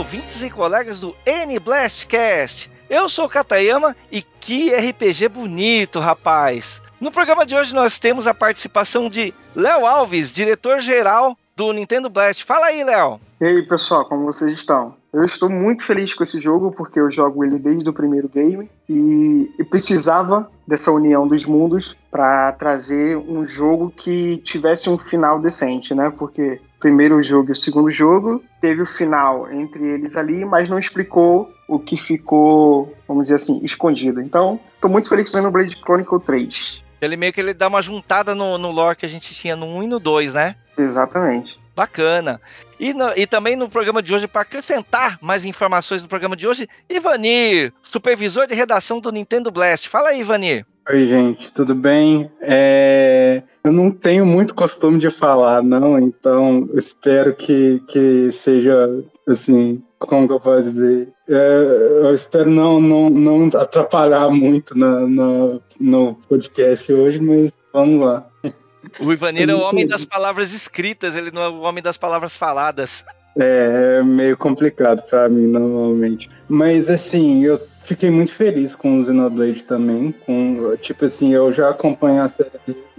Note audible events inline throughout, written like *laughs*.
ouvintes e colegas do N-Blastcast. Eu sou o Katayama e que RPG bonito, rapaz! No programa de hoje nós temos a participação de Léo Alves, diretor-geral do Nintendo Blast. Fala aí, Léo! E aí, pessoal, como vocês estão? Eu estou muito feliz com esse jogo porque eu jogo ele desde o primeiro game e, e precisava dessa união dos mundos para trazer um jogo que tivesse um final decente, né? Porque primeiro jogo e o segundo jogo teve o final entre eles ali, mas não explicou o que ficou, vamos dizer assim, escondido. Então, estou muito feliz com o Blade Chronicle 3. Ele meio que ele dá uma juntada no, no lore que a gente tinha no 1 e no 2, né? Exatamente. Bacana. E, no, e também no programa de hoje, para acrescentar mais informações no programa de hoje, Ivanir, supervisor de redação do Nintendo Blast. Fala aí, Ivanir. Oi, gente, tudo bem? É... Eu não tenho muito costume de falar, não, então espero que, que seja, assim, como que eu posso dizer? É, eu espero não, não, não atrapalhar muito na, na, no podcast hoje, mas vamos lá. O Ivanir é o homem das palavras escritas, ele não é o homem das palavras faladas. É, é meio complicado para mim normalmente. Mas assim, eu fiquei muito feliz com o Xenoblade também. Com, tipo assim, eu já acompanho a série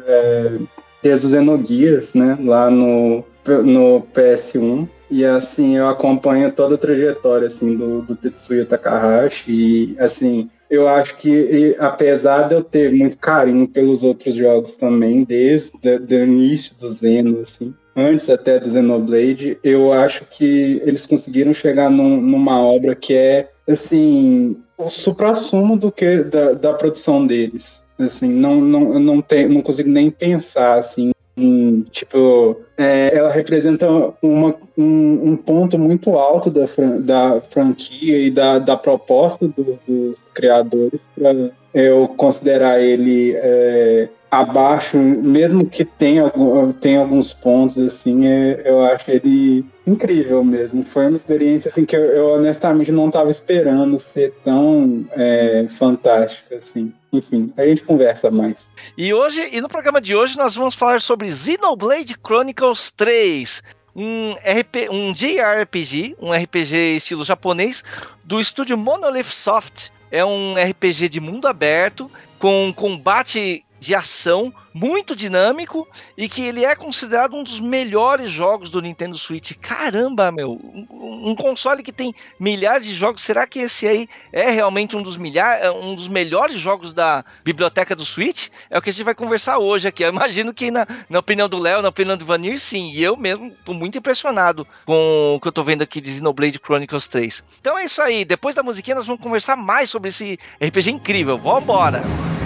é, desde os Xenoguias, né? Lá no, no PS1. E assim, eu acompanho toda a trajetória assim, do, do Tetsuya Takahashi. E assim, eu acho que, apesar de eu ter muito carinho pelos outros jogos também, desde o início do Zeno, assim, antes até do Xenoblade, eu acho que eles conseguiram chegar num, numa obra que é, assim, o supra-sumo do que da, da produção deles. Assim, não, não, não, tem, não consigo nem pensar, assim, em, tipo, é, ela representa uma, um, um, ponto muito alto da, fran da franquia e da, da proposta do, dos criadores para eu considerar ele é, abaixo, mesmo que tenha, tenha alguns pontos, assim, é, eu acho ele incrível mesmo. Foi uma experiência assim, que eu, eu honestamente não estava esperando ser tão é, fantástica, assim. Enfim, a gente conversa mais. E hoje, e no programa de hoje, nós vamos falar sobre Xenoblade Chronicles 3 um, RP, um JRPG, um RPG estilo japonês, do estúdio Monolith Soft. É um RPG de mundo aberto, com combate de ação muito dinâmico e que ele é considerado um dos melhores jogos do Nintendo Switch. Caramba, meu, um, um, console que tem milhares de jogos, será que esse aí é realmente um dos milhares, é um dos melhores jogos da biblioteca do Switch? É o que a gente vai conversar hoje aqui. Eu imagino que na, na opinião do Léo, na opinião do Vanir, sim. E eu mesmo tô muito impressionado com o que eu tô vendo aqui de Xenoblade Chronicles 3. Então é isso aí. Depois da musiquinha nós vamos conversar mais sobre esse RPG incrível. Vambora! embora!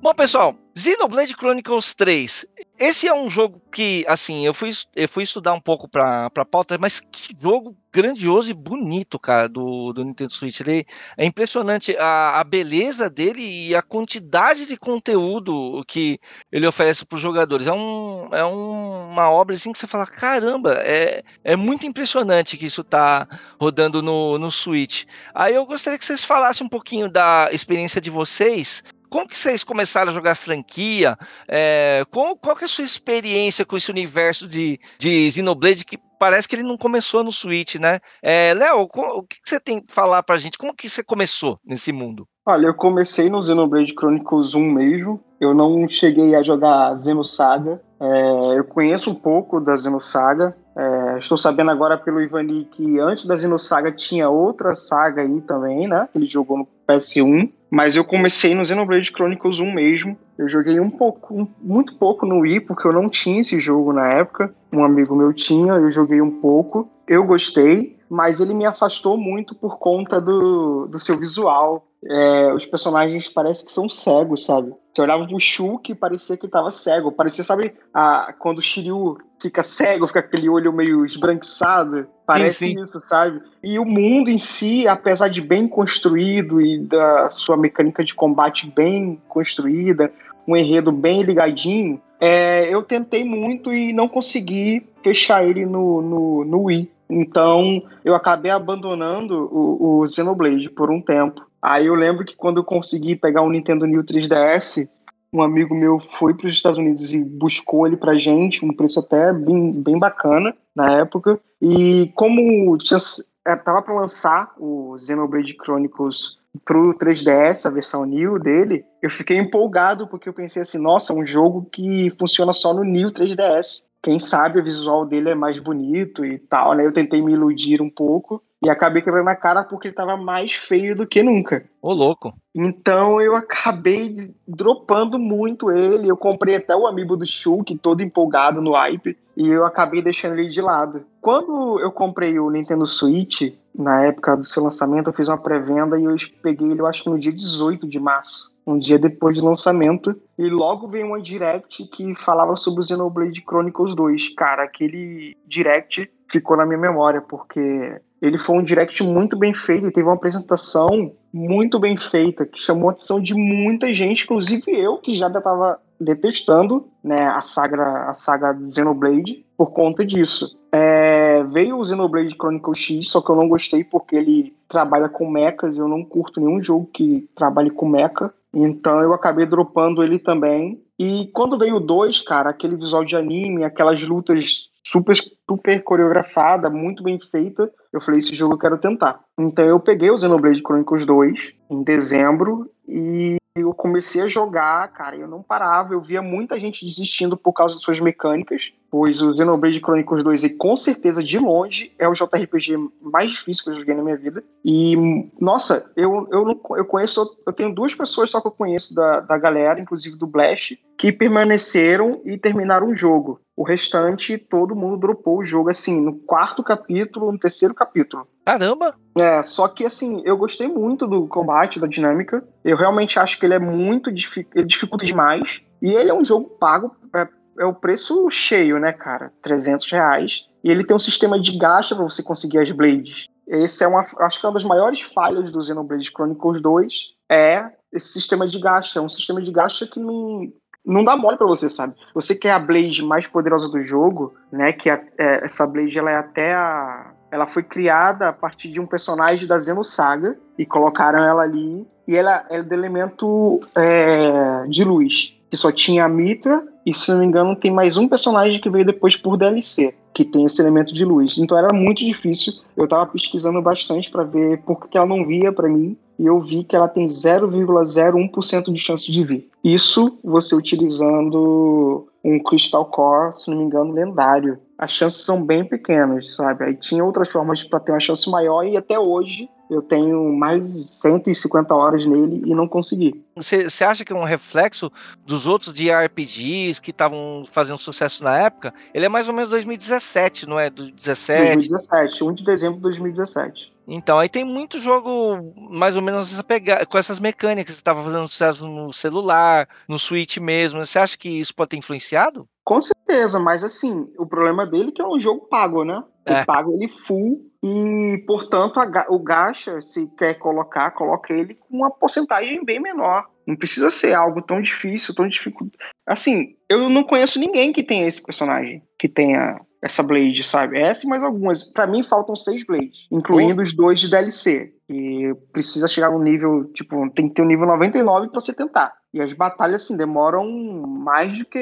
Bom, pessoal, Xenoblade Chronicles 3. Esse é um jogo que, assim, eu fui, eu fui estudar um pouco pra, pra pauta, mas que jogo grandioso e bonito, cara, do, do Nintendo Switch. Ele é impressionante a, a beleza dele e a quantidade de conteúdo que ele oferece para os jogadores. É, um, é um, uma obra assim que você fala, caramba, é, é muito impressionante que isso tá rodando no, no Switch. Aí eu gostaria que vocês falassem um pouquinho da experiência de vocês como que vocês começaram a jogar franquia? É, qual, qual que é a sua experiência com esse universo de, de Xenoblade que parece que ele não começou no Switch, né? É, Léo, o que, que você tem que falar pra gente? Como que você começou nesse mundo? Olha, eu comecei no Xenoblade Chronicles 1 mesmo. Eu não cheguei a jogar Xenosaga. É, eu conheço um pouco da Xenosaga. É, estou sabendo agora pelo Ivani que antes da Xenosaga tinha outra saga aí também, né? Ele jogou no PS1. Mas eu comecei no Xenoblade Chronicles 1 mesmo. Eu joguei um pouco, muito pouco no Wii, porque eu não tinha esse jogo na época. Um amigo meu tinha, eu joguei um pouco. Eu gostei, mas ele me afastou muito por conta do, do seu visual. É, os personagens parecem que são cegos, sabe? Você olhava pro Shulk e parecia que ele tava cego. Parecia, sabe, a, quando o Shiryu fica cego, fica aquele olho meio esbranquiçado. Parece sim, sim. isso, sabe? E o mundo em si, apesar de bem construído e da sua mecânica de combate bem construída, um enredo bem ligadinho, é, eu tentei muito e não consegui fechar ele no, no, no Wii. Então eu acabei abandonando o, o Xenoblade por um tempo. Aí eu lembro que quando eu consegui pegar um Nintendo New 3DS, um amigo meu foi para os Estados Unidos e buscou ele pra gente, um preço até bem, bem bacana na época. E como tinha, é, tava para lançar o Xenoblade Chronicles pro 3DS, a versão New dele, eu fiquei empolgado porque eu pensei assim, nossa, um jogo que funciona só no New 3DS. Quem sabe o visual dele é mais bonito e tal, né? Eu tentei me iludir um pouco e acabei quebrando a cara porque ele tava mais feio do que nunca. Ô, louco. Então eu acabei dropando muito ele. Eu comprei até o amiibo do Shulk, todo empolgado no hype, e eu acabei deixando ele de lado. Quando eu comprei o Nintendo Switch, na época do seu lançamento, eu fiz uma pré-venda e eu peguei ele, eu acho que no dia 18 de março um dia depois do lançamento, e logo veio uma direct que falava sobre o Xenoblade Chronicles 2. Cara, aquele direct ficou na minha memória, porque ele foi um direct muito bem feito e teve uma apresentação muito bem feita, que chamou a atenção de muita gente, inclusive eu, que já estava detestando né, a saga a saga Xenoblade por conta disso. É, veio o Xenoblade Chronicles X, só que eu não gostei porque ele trabalha com mechas e eu não curto nenhum jogo que trabalhe com mecha. Então eu acabei dropando ele também. E quando veio o 2, cara, aquele visual de anime, aquelas lutas super, super coreografada, muito bem feita, eu falei, esse jogo eu quero tentar. Então eu peguei o Xenoblade Chronicles 2 em dezembro e eu comecei a jogar, cara, eu não parava, eu via muita gente desistindo por causa de suas mecânicas, pois o Xenoblade Chronicles 2, e com certeza, de longe, é o JRPG mais difícil que eu joguei na minha vida. E, nossa, eu, eu, não, eu conheço, eu tenho duas pessoas só que eu conheço da, da galera, inclusive do Blast, que permaneceram e terminaram o jogo. O restante, todo mundo dropou o jogo, assim, no quarto capítulo, no terceiro capítulo. Caramba! É, só que assim, eu gostei muito do combate, da dinâmica. Eu realmente acho que ele é muito ele dificulta demais. E ele é um jogo pago, é, é o preço cheio, né, cara? 300 reais. E ele tem um sistema de gacha para você conseguir as blades. Esse é uma, acho que é uma das maiores falhas do Xenoblade Chronicles 2 é esse sistema de gacha. É um sistema de gacha que não, não dá mole para você, sabe? Você quer a Blade mais poderosa do jogo, né? Que é, é, essa Blade ela é até a ela foi criada a partir de um personagem da Xenosaga e colocaram ela ali. E ela é do elemento é, de luz, que só tinha a Mitra, e se não me engano tem mais um personagem que veio depois por DLC, que tem esse elemento de luz. Então era muito difícil. Eu tava pesquisando bastante para ver por que ela não via para mim, e eu vi que ela tem 0,01% de chance de vir. Isso você utilizando um Crystal Core, se não me engano, lendário as chances são bem pequenas, sabe? Aí tinha outras formas para ter uma chance maior e até hoje eu tenho mais de 150 horas nele e não consegui. Você acha que é um reflexo dos outros de RPGs que estavam fazendo sucesso na época? Ele é mais ou menos 2017, não é? Do 17? 2017, 1 de dezembro de 2017. Então, aí tem muito jogo mais ou menos essa com essas mecânicas que estava fazendo sucesso no celular, no Switch mesmo. Você acha que isso pode ter influenciado? Com certeza, mas assim, o problema dele é que é um jogo pago, né? Você é. paga ele full e, portanto, a, o gacha, se quer colocar, coloca ele com uma porcentagem bem menor. Não precisa ser algo tão difícil, tão difícil. Assim, eu não conheço ninguém que tenha esse personagem, que tenha essa Blade, sabe? Essa e mais algumas. Para mim faltam seis Blades, incluindo oh. os dois de DLC. E precisa chegar no nível, tipo, tem que ter o um nível 99 para você tentar. E as batalhas, assim, demoram mais do que.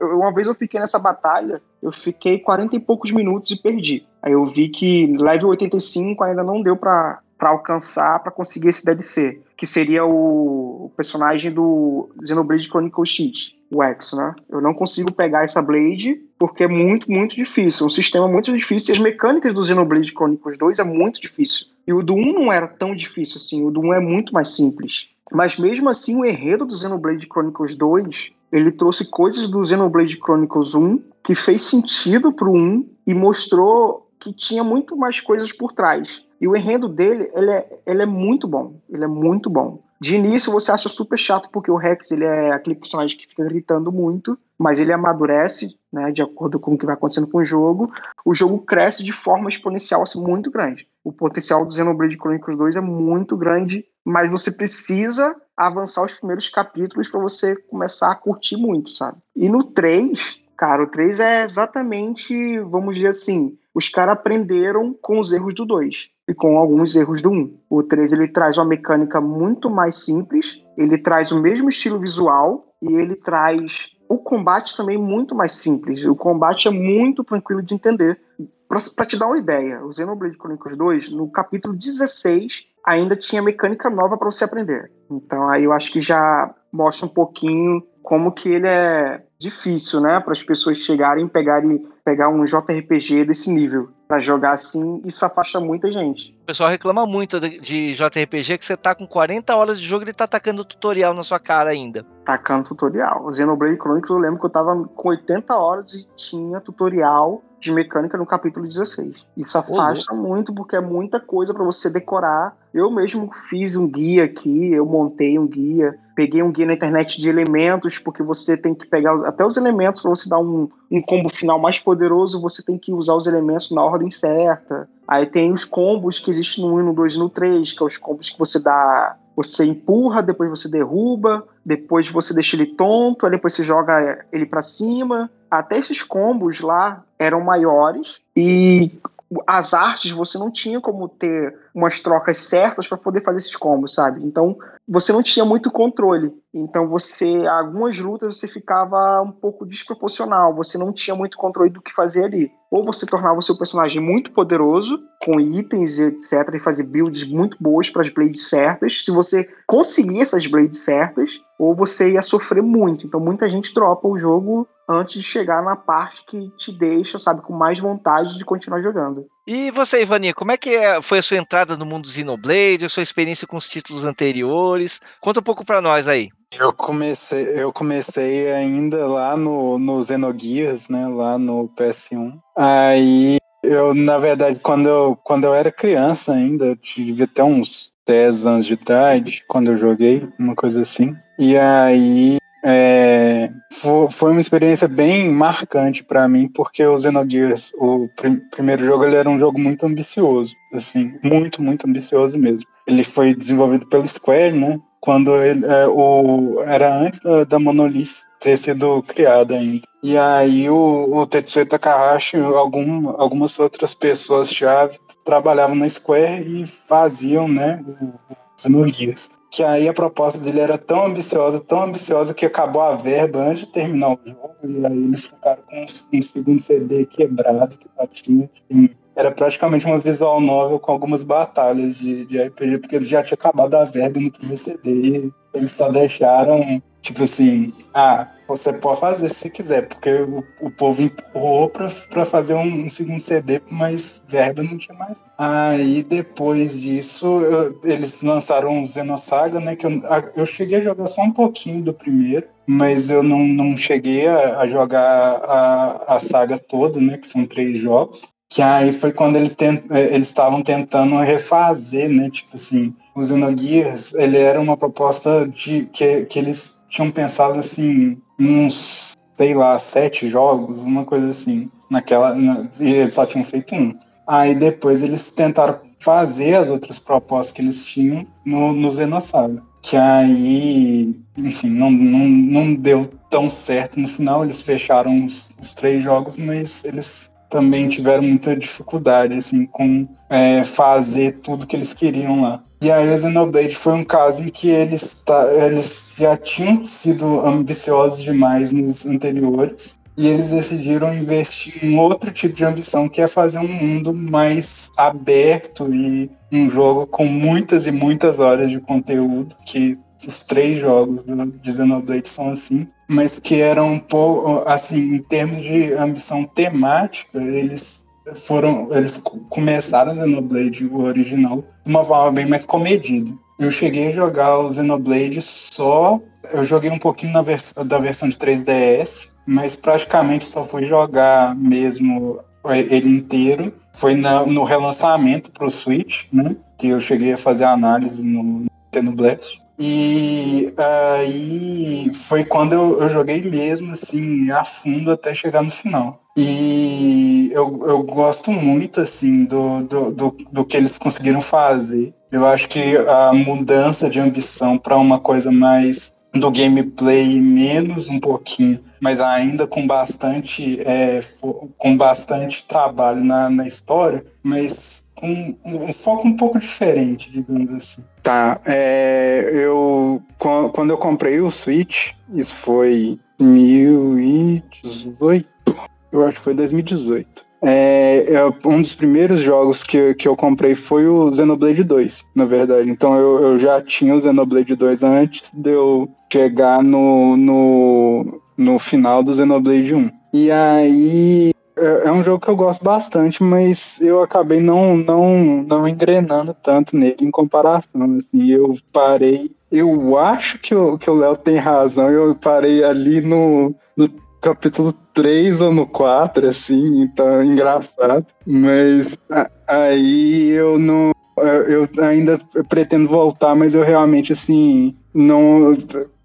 Eu, uma vez eu fiquei nessa batalha, eu fiquei 40 e poucos minutos e perdi. Aí eu vi que level 85 ainda não deu para alcançar, para conseguir esse DLC, que seria o, o personagem do Xenoblade Chronicles X, o X, né? Eu não consigo pegar essa Blade porque é muito, muito difícil. Um sistema muito difícil e as mecânicas do Xenoblade Chronicles 2 é muito difícil. E o do 1 não era tão difícil assim, o do 1 é muito mais simples. Mas mesmo assim, o enredo do Xenoblade Chronicles 2, ele trouxe coisas do Xenoblade Chronicles 1 que fez sentido pro 1 e mostrou que tinha muito mais coisas por trás. E o enredo dele, ele é, ele é muito bom. Ele é muito bom. De início você acha super chato porque o Rex ele é aquele personagem que fica gritando muito, mas ele amadurece, né, de acordo com o que vai acontecendo com o jogo. O jogo cresce de forma exponencial assim, muito grande. O potencial do Xenoblade Chronicles 2 é muito grande, mas você precisa avançar os primeiros capítulos para você começar a curtir muito, sabe? E no 3, cara, o 3 é exatamente, vamos dizer assim, os caras aprenderam com os erros do 2 e com alguns erros do 1. Um. O 3 ele traz uma mecânica muito mais simples, ele traz o mesmo estilo visual e ele traz o combate também muito mais simples. O combate é muito tranquilo de entender. Para te dar uma ideia, o Xenoblade Chronicles 2, no capítulo 16, ainda tinha mecânica nova para você aprender. Então aí eu acho que já mostra um pouquinho como que ele é difícil, né, para as pessoas chegarem e pegarem pegar um JRPG desse nível para jogar assim, isso afasta muita gente. O pessoal reclama muito de, de, JRPG que você tá com 40 horas de jogo e ele tá atacando tutorial na sua cara ainda. Tacando tutorial. O Xenoblade Chronicles eu lembro que eu tava com 80 horas e tinha tutorial de mecânica no capítulo 16. Isso afasta muito porque é muita coisa para você decorar. Eu mesmo fiz um guia aqui, eu montei um guia, peguei um guia na internet de elementos, porque você tem que pegar até os elementos para você dar um, um combo final mais poderoso, você tem que usar os elementos na ordem certa. Aí tem os combos que existem no 1, no 2 e no 3, que é os combos que você dá. Você empurra, depois você derruba, depois você deixa ele tonto, aí depois você joga ele para cima. Até esses combos lá eram maiores e as artes você não tinha como ter umas trocas certas para poder fazer esses combos, sabe? Então você não tinha muito controle. Então você, algumas lutas você ficava um pouco desproporcional, você não tinha muito controle do que fazer ali. Ou você tornava o seu personagem muito poderoso, com itens e etc, e fazer builds muito boas para as blades certas. Se você conseguir essas blades certas, ou você ia sofrer muito. Então muita gente dropa o jogo antes de chegar na parte que te deixa, sabe, com mais vontade de continuar jogando. E você, Ivani, como é que é, foi a sua entrada no mundo Xenoblade, a sua experiência com os títulos anteriores? Conta um pouco para nós aí. Eu comecei, eu comecei ainda lá no, no Xenogears, né, lá no PS1. Aí eu, na verdade, quando eu, quando eu era criança ainda, eu devia ter uns 10 anos de idade, quando eu joguei, uma coisa assim. E aí é, foi uma experiência bem marcante para mim, porque o Xenogears, o prim primeiro jogo, ele era um jogo muito ambicioso, assim, muito, muito ambicioso mesmo. Ele foi desenvolvido pela Square, né? Quando ele, é, o, era antes da, da Monolith ter sido criada ainda. E aí o, o Tetsuya Takahashi e algum, algumas outras pessoas-chave trabalhavam na Square e faziam, né, o Xenogears que aí a proposta dele era tão ambiciosa, tão ambiciosa, que acabou a verba antes de terminar o jogo, e aí eles ficaram com um, segundo CD quebrado que tinha. E era praticamente uma visual novel com algumas batalhas de, de RPG, porque ele já tinha acabado a verba no primeiro CD, e eles só deixaram, tipo assim, ah, você pode fazer se quiser, porque o, o povo empurrou pra, pra fazer um, um, segundo CD, mas verba não tinha mais. Aí depois disso, eu, eles lançaram o Xenosaga, né? Que eu, eu cheguei a jogar só um pouquinho do primeiro, mas eu não, não cheguei a, a jogar a, a saga toda, né? Que são três jogos que aí foi quando ele tent, eh, eles estavam tentando refazer, né, tipo assim, o Xenogears, ele era uma proposta de que, que eles tinham pensado assim, uns, sei lá, sete jogos, uma coisa assim, naquela. Na, e eles só tinham feito um. Aí depois eles tentaram fazer as outras propostas que eles tinham no, no Xenosaga. Que aí, enfim, não, não, não deu tão certo no final. Eles fecharam os, os três jogos, mas eles também tiveram muita dificuldade assim com é, fazer tudo que eles queriam lá. E aí o Xenoblade foi um caso em que eles, tá, eles já tinham sido ambiciosos demais nos anteriores e eles decidiram investir em outro tipo de ambição, que é fazer um mundo mais aberto e um jogo com muitas e muitas horas de conteúdo, que os três jogos do, de Xenoblade são assim, mas que eram um pouco, assim, em termos de ambição temática, eles foram, eles começaram o Xenoblade, o original, de uma forma bem mais comedida. Eu cheguei a jogar o Xenoblade só. Eu joguei um pouquinho na vers da versão de 3DS, mas praticamente só fui jogar mesmo ele inteiro. Foi na, no relançamento pro Switch, né? Que eu cheguei a fazer a análise no Nintendo Blast. E aí foi quando eu, eu, joguei mesmo, assim, a fundo até chegar no final. E eu, eu gosto muito, assim, do, do, do, do que eles conseguiram fazer. Eu acho que a mudança de ambição para uma coisa mais do gameplay menos um pouquinho, mas ainda com bastante, é, com bastante trabalho na, na história, mas com um foco um pouco diferente, digamos assim. Tá, é, eu quando eu comprei o Switch, isso foi 2018, eu acho que foi 2018. É, é, um dos primeiros jogos que, que eu comprei foi o Xenoblade 2, na verdade. Então eu, eu já tinha o Xenoblade 2 antes de eu chegar no, no, no final do Xenoblade 1. E aí é, é um jogo que eu gosto bastante, mas eu acabei não, não, não engrenando tanto nele em comparação. Assim, eu parei. Eu acho que o que o Léo tem razão. Eu parei ali no, no capítulo 3 ou no 4, assim, então é engraçado. Mas aí eu não. Eu ainda pretendo voltar, mas eu realmente, assim, não.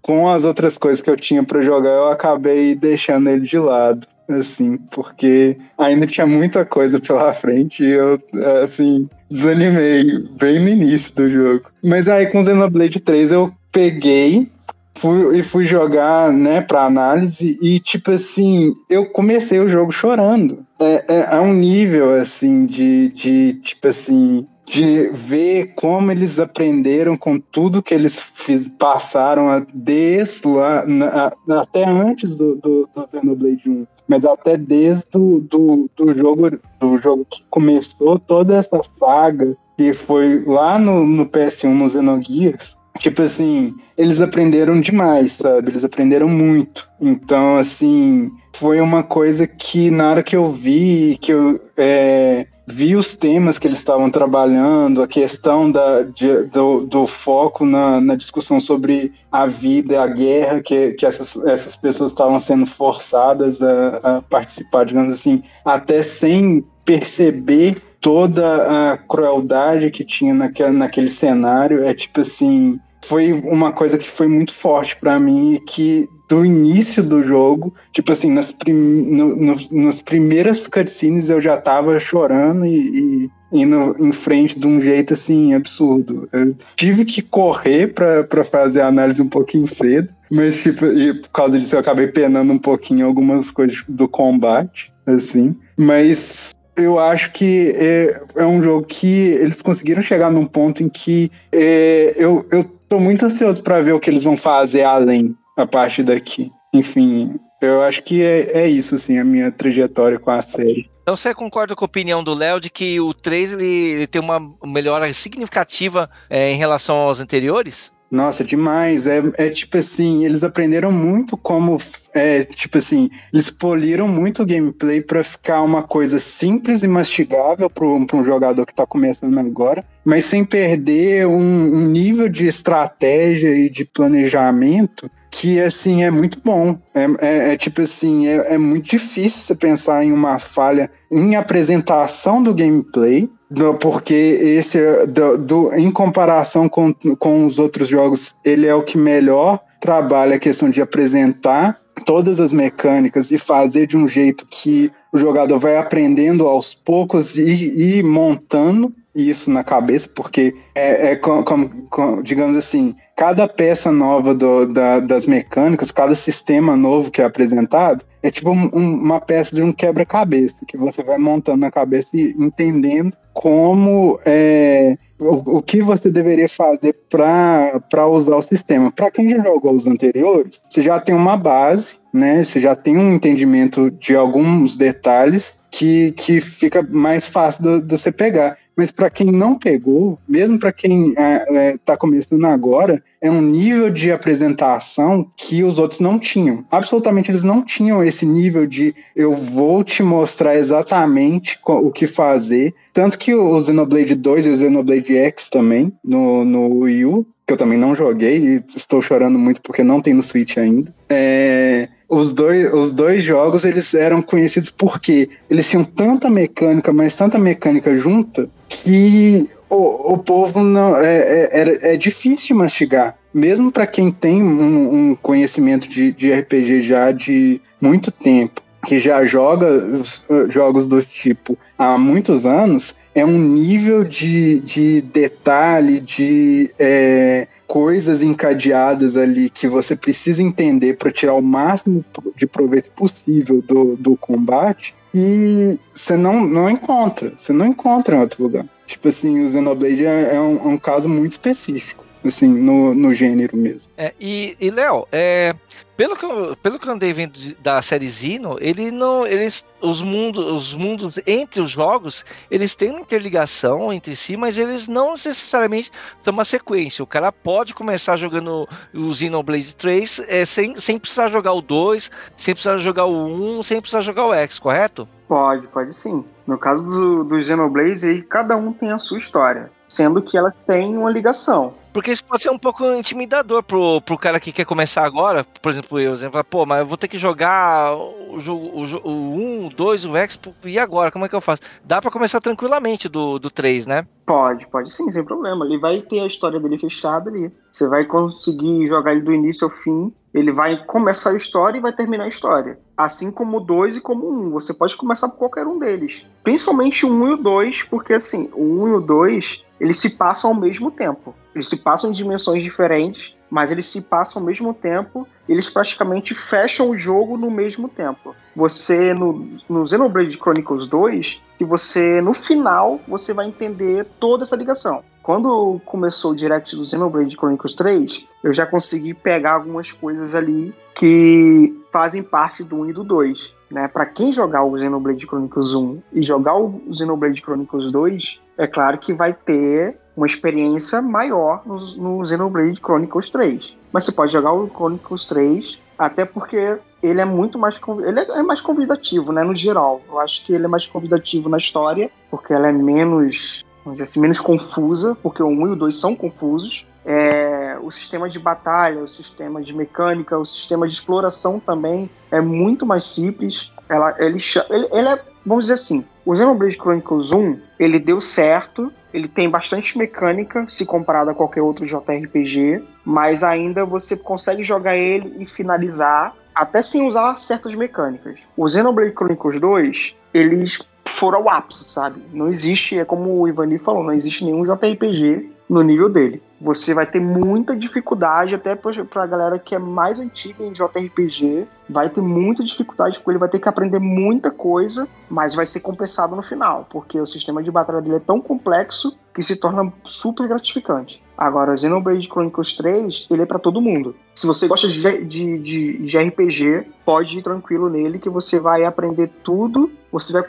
Com as outras coisas que eu tinha para jogar, eu acabei deixando ele de lado, assim, porque ainda tinha muita coisa pela frente e eu, assim, desanimei bem no início do jogo. Mas aí com Xenoblade 3 eu peguei fui, e fui jogar, né, pra análise, e tipo assim, eu comecei o jogo chorando. É, é, é um nível, assim, de, de tipo assim, de ver como eles aprenderam com tudo que eles fiz, passaram desde lá, na, até antes do, do, do Xenoblade 1, mas até desde do, do, do, jogo, do jogo que começou toda essa saga, que foi lá no, no PS1, no Xenogears, tipo assim, eles aprenderam demais, sabe? Eles aprenderam muito. Então, assim, foi uma coisa que na hora que eu vi, que eu é, vi os temas que eles estavam trabalhando, a questão da, de, do, do, foco na, na, discussão sobre a vida a guerra, que, que essas, essas pessoas estavam sendo forçadas a, a participar, digamos assim, até sem perceber toda a crueldade que tinha naquele, naquele cenário. É tipo assim, foi uma coisa que foi muito forte para mim e que do início do jogo, tipo assim, nas, prim no, no, nas primeiras cutscenes eu já tava chorando e, e, indo em frente de um jeito assim absurdo. Eu tive que correr para fazer a análise um pouquinho cedo, mas tipo, e por causa disso eu acabei penando um pouquinho algumas coisas do combate, assim. Mas eu acho que é, é, um jogo que eles conseguiram chegar num ponto em que é, eu, eu tô muito ansioso para ver o que eles vão fazer além a partir daqui. Enfim, eu acho que é, é isso, assim, a minha trajetória com a série. Então você concorda com a opinião do Léo de que o 3 ele, ele tem uma melhora significativa é, em relação aos anteriores? Nossa, demais. É, é tipo assim, eles aprenderam muito como. É, tipo assim, eles poliram muito o gameplay para ficar uma coisa simples e mastigável para um jogador que está começando agora, mas sem perder um, um nível de estratégia e de planejamento que assim é muito bom. É, é, é tipo assim, é, é, muito difícil você pensar em uma falha em apresentação do gameplay, porque esse do, do, em comparação com, com os outros jogos, ele é o que melhor trabalha a questão de apresentar todas as mecânicas e fazer de um jeito que o jogador vai aprendendo aos poucos e, e montando isso na cabeça, porque é, é como, como, digamos assim, cada peça nova do, da, das mecânicas, cada sistema novo que é apresentado, é tipo um, uma peça de um quebra-cabeça, que você vai montando na cabeça e entendendo como é, o, o que você deveria fazer para usar o sistema. Para quem já jogou os anteriores, você já tem uma base, né? Você já tem um entendimento de alguns detalhes que, que fica mais fácil de você pegar. Mas para quem não pegou, mesmo para quem está é, é, tá começando agora, é um nível de apresentação que os outros não tinham. Absolutamente eles não tinham esse nível de eu vou te mostrar exatamente o que fazer. Tanto que o Xenoblade 2 e o Xenoblade X também, no, no Wii U, que eu também não joguei e estou chorando muito porque não tem no Switch ainda. É, os dois, os dois jogos eles eram conhecidos porque eles tinham tanta mecânica, mas tanta mecânica junta, que o, o povo não é, é, é difícil mastigar. Mesmo para quem tem um, um conhecimento de, de RPG já de muito tempo, que já joga jogos do tipo há muitos anos, é um nível de, de detalhe, de, é, coisas encadeadas ali que você precisa entender para tirar o máximo de proveito possível do, do combate e você não, não encontra, você não encontra em outro lugar. Tipo assim, o Xenoblade é, é, um, é um caso muito específico assim, no, no gênero mesmo. É, e, e Léo, é, pelo, que eu, pelo que eu andei vendo da série Zino, ele não, eles, os mundos, os mundos entre os jogos, eles têm uma interligação entre si, mas eles não necessariamente são uma sequência. O cara pode começar jogando o Xenoblade 3 é, sem, sem precisar jogar o 2, sem precisar jogar o 1, sem precisar jogar o X, correto? Pode, pode sim. No caso do, do Xenoblade, cada um tem a sua história, sendo que elas têm uma ligação. Porque isso pode ser um pouco intimidador pro, pro cara que quer começar agora. Por exemplo, eu, exemplo, pô, mas eu vou ter que jogar o jogo o, o 1, o 2, o X, e agora? Como é que eu faço? Dá para começar tranquilamente do, do 3, né? Pode, pode sim, sem problema. Ele vai ter a história dele fechada ali. Você vai conseguir jogar ele do início ao fim. Ele vai começar a história e vai terminar a história. Assim como o 2 e como o 1. Você pode começar por qualquer um deles. Principalmente o 1 e o 2, porque assim, o 1 e o 2 eles se passam ao mesmo tempo. Eles se passam em dimensões diferentes, mas eles se passam ao mesmo tempo. Eles praticamente fecham o jogo no mesmo tempo. Você, no, no Xenoblade Chronicles 2, que você, no final, você vai entender toda essa ligação. Quando começou o direct do Xenoblade Chronicles 3, eu já consegui pegar algumas coisas ali que fazem parte do 1 e do 2. Né? Para quem jogar o Xenoblade Chronicles 1 e jogar o Xenoblade Chronicles 2, é claro que vai ter uma experiência maior no, no Xenoblade Chronicles 3. Mas você pode jogar o Chronicles 3, até porque ele é muito mais ele é mais convidativo, né, no geral. Eu acho que ele é mais convidativo na história, porque ela é menos, vamos dizer assim, menos confusa, porque o 1 e o 2 são confusos. É, o sistema de batalha, o sistema de mecânica, o sistema de exploração também é muito mais simples. Ela, ele, ele, ele é, vamos dizer assim, o Xenoblade Chronicles 1, ele deu certo, ele tem bastante mecânica se comparado a qualquer outro JRPG, mas ainda você consegue jogar ele e finalizar até sem usar certas mecânicas. O Xenoblade Chronicles 2, eles foram ao ápice, sabe? Não existe, é como o Ivani falou, não existe nenhum JRPG no nível dele. Você vai ter muita dificuldade, até para a galera que é mais antiga em JRPG, vai ter muita dificuldade com ele, vai ter que aprender muita coisa, mas vai ser compensado no final, porque o sistema de batalha dele é tão complexo que se torna super gratificante. Agora, Xenoblade Chronicles 3, ele é para todo mundo. Se você gosta de, de, de, de, RPG, pode ir tranquilo nele que você vai aprender tudo, você vai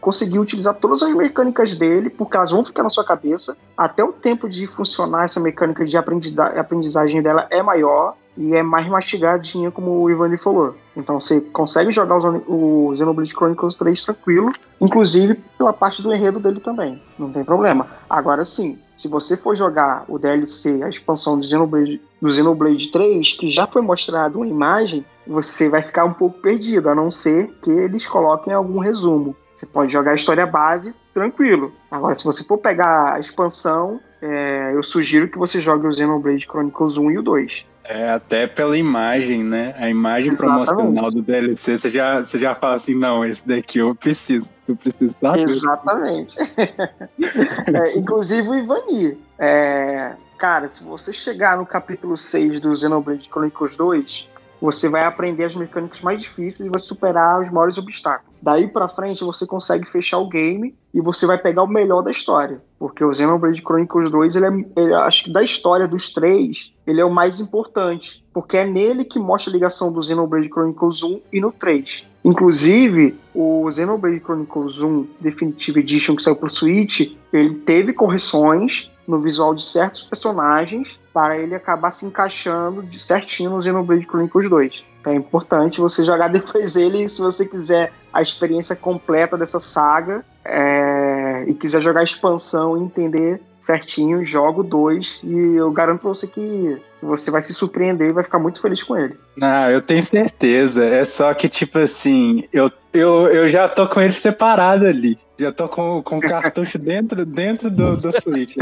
conseguir utilizar todas as mecânicas dele, porque elas vão ficar na sua cabeça. Até o tempo de funcionar essa mecânica de aprendizagem dela é maior e é mais mastigadinha, como o Ivani falou. Então você consegue jogar o Xenoblade Chronicles 3 tranquilo, inclusive pela parte do enredo dele também, não tem problema. Agora sim, se você for jogar o DLC, a expansão do Xenoblade, do Xenoblade 3, que já foi mostrado uma imagem, você vai ficar um pouco perdido, a não ser que eles coloquem algum resumo. Você pode jogar a história base tranquilo. Agora, se você for pegar a expansão, é, eu sugiro que você jogue o Xenoblade Chronicles 1 e o 2. É, até pela imagem, né? A imagem Exatamente. promocional do DLC, você já, você já fala assim, não, esse daqui eu preciso, eu preciso saber. Exatamente. *laughs* é, inclusive o Ivani. É, cara, se você chegar no capítulo 6 do Xenoblade Chronicles 2, você vai aprender as mecânicas mais difíceis e vai superar os maiores obstáculos. Daí para frente você consegue fechar o game e você vai pegar o melhor da história, porque o Xenoblade Chronicles 2, ele é, ele, acho que da história dos três, ele é o mais importante, porque é nele que mostra a ligação do Xenoblade Chronicles 1 e no 3. Inclusive, o Xenoblade Chronicles 1 Definitive Edition que saiu pro Switch, ele teve correções no visual de certos personagens para ele acabar se encaixando de certinho no Xenoblade Chronicles 2. Então é importante você jogar *laughs* depois ele se você quiser a experiência completa dessa saga é, e quiser jogar a expansão e entender certinho, jogo 2 e eu garanto pra você que você vai se surpreender e vai ficar muito feliz com ele. Ah, eu tenho certeza. É só que, tipo assim, eu, eu, eu já tô com ele separado ali. Já tô com, com cartucho dentro, dentro do, do Switch.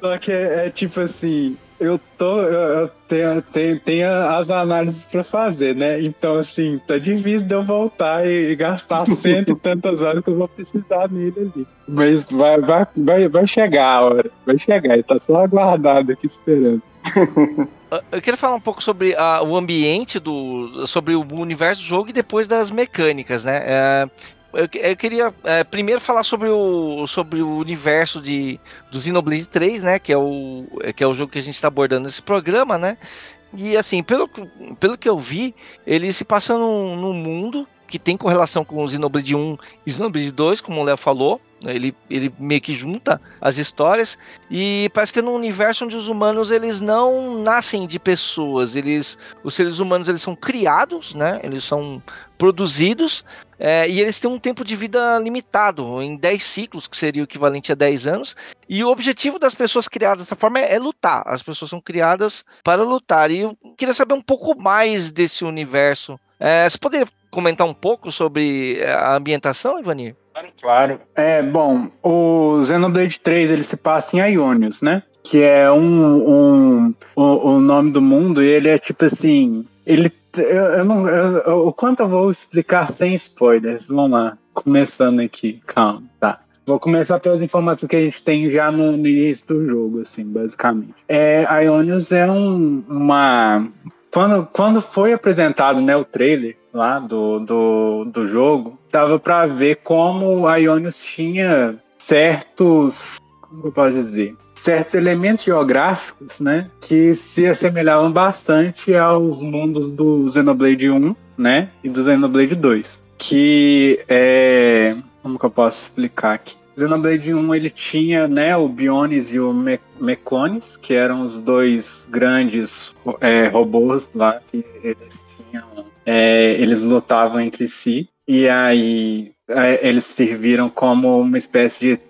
Só que é, é, tipo assim, eu tô. Eu, tenho, tenho, tenho as análises pra fazer, né? Então, assim, tá difícil de eu voltar e, e gastar cento e tantas horas que eu vou precisar nele ali. Mas vai, vai, vai, vai chegar a hora. Vai chegar, ele tá só aguardado aqui esperando. eu queria falar um pouco sobre a, o ambiente do. sobre o universo do jogo e depois das mecânicas, né? É, eu, eu, queria é, primeiro falar sobre o, sobre o universo de, do Xenoblade 3, né? Que é o, que é o jogo que a gente está abordando nesse programa, né? E assim, pelo, pelo que eu vi, ele se passa num, num mundo que tem correlação com o Xenoblade 1 e Xenoblade 2, como o Léo falou. Ele, ele meio que junta as histórias e parece que é num universo onde os humanos eles não nascem de pessoas, eles, os seres humanos eles são criados, né? Eles são produzidos é, e eles têm um tempo de vida limitado, em 10 ciclos, que seria o equivalente a 10 anos. E o objetivo das pessoas criadas dessa forma é, é lutar. As pessoas são criadas para lutar. E eu queria saber um pouco mais desse universo. É, você poderia comentar um pouco sobre a ambientação, Ivanir? Claro, claro. É, bom, o Xenoblade 3 ele se passa em Ionios, né? Que é um, um o nome do mundo e ele é tipo assim, ele eu, eu não eu, o quanto eu vou explicar sem spoilers. Vamos lá, começando aqui, calma, tá. Vou começar pelas informações que a gente tem já no, no início do jogo, assim, basicamente. É, Ionios é um, uma quando, quando foi apresentado né, o trailer lá do, do, do jogo, dava para ver como a Ionios tinha certos. Como eu posso dizer? Certos elementos geográficos, né? Que se assemelhavam bastante aos mundos do Xenoblade 1, né? E do Xenoblade 2. Que é. Como que eu posso explicar aqui? Xenoblade 1 ele tinha né, o Bionis e o Me Mecones, que eram os dois grandes é, robôs lá que eles tinham. É, eles lutavam entre si. E aí é, eles serviram como uma espécie de, de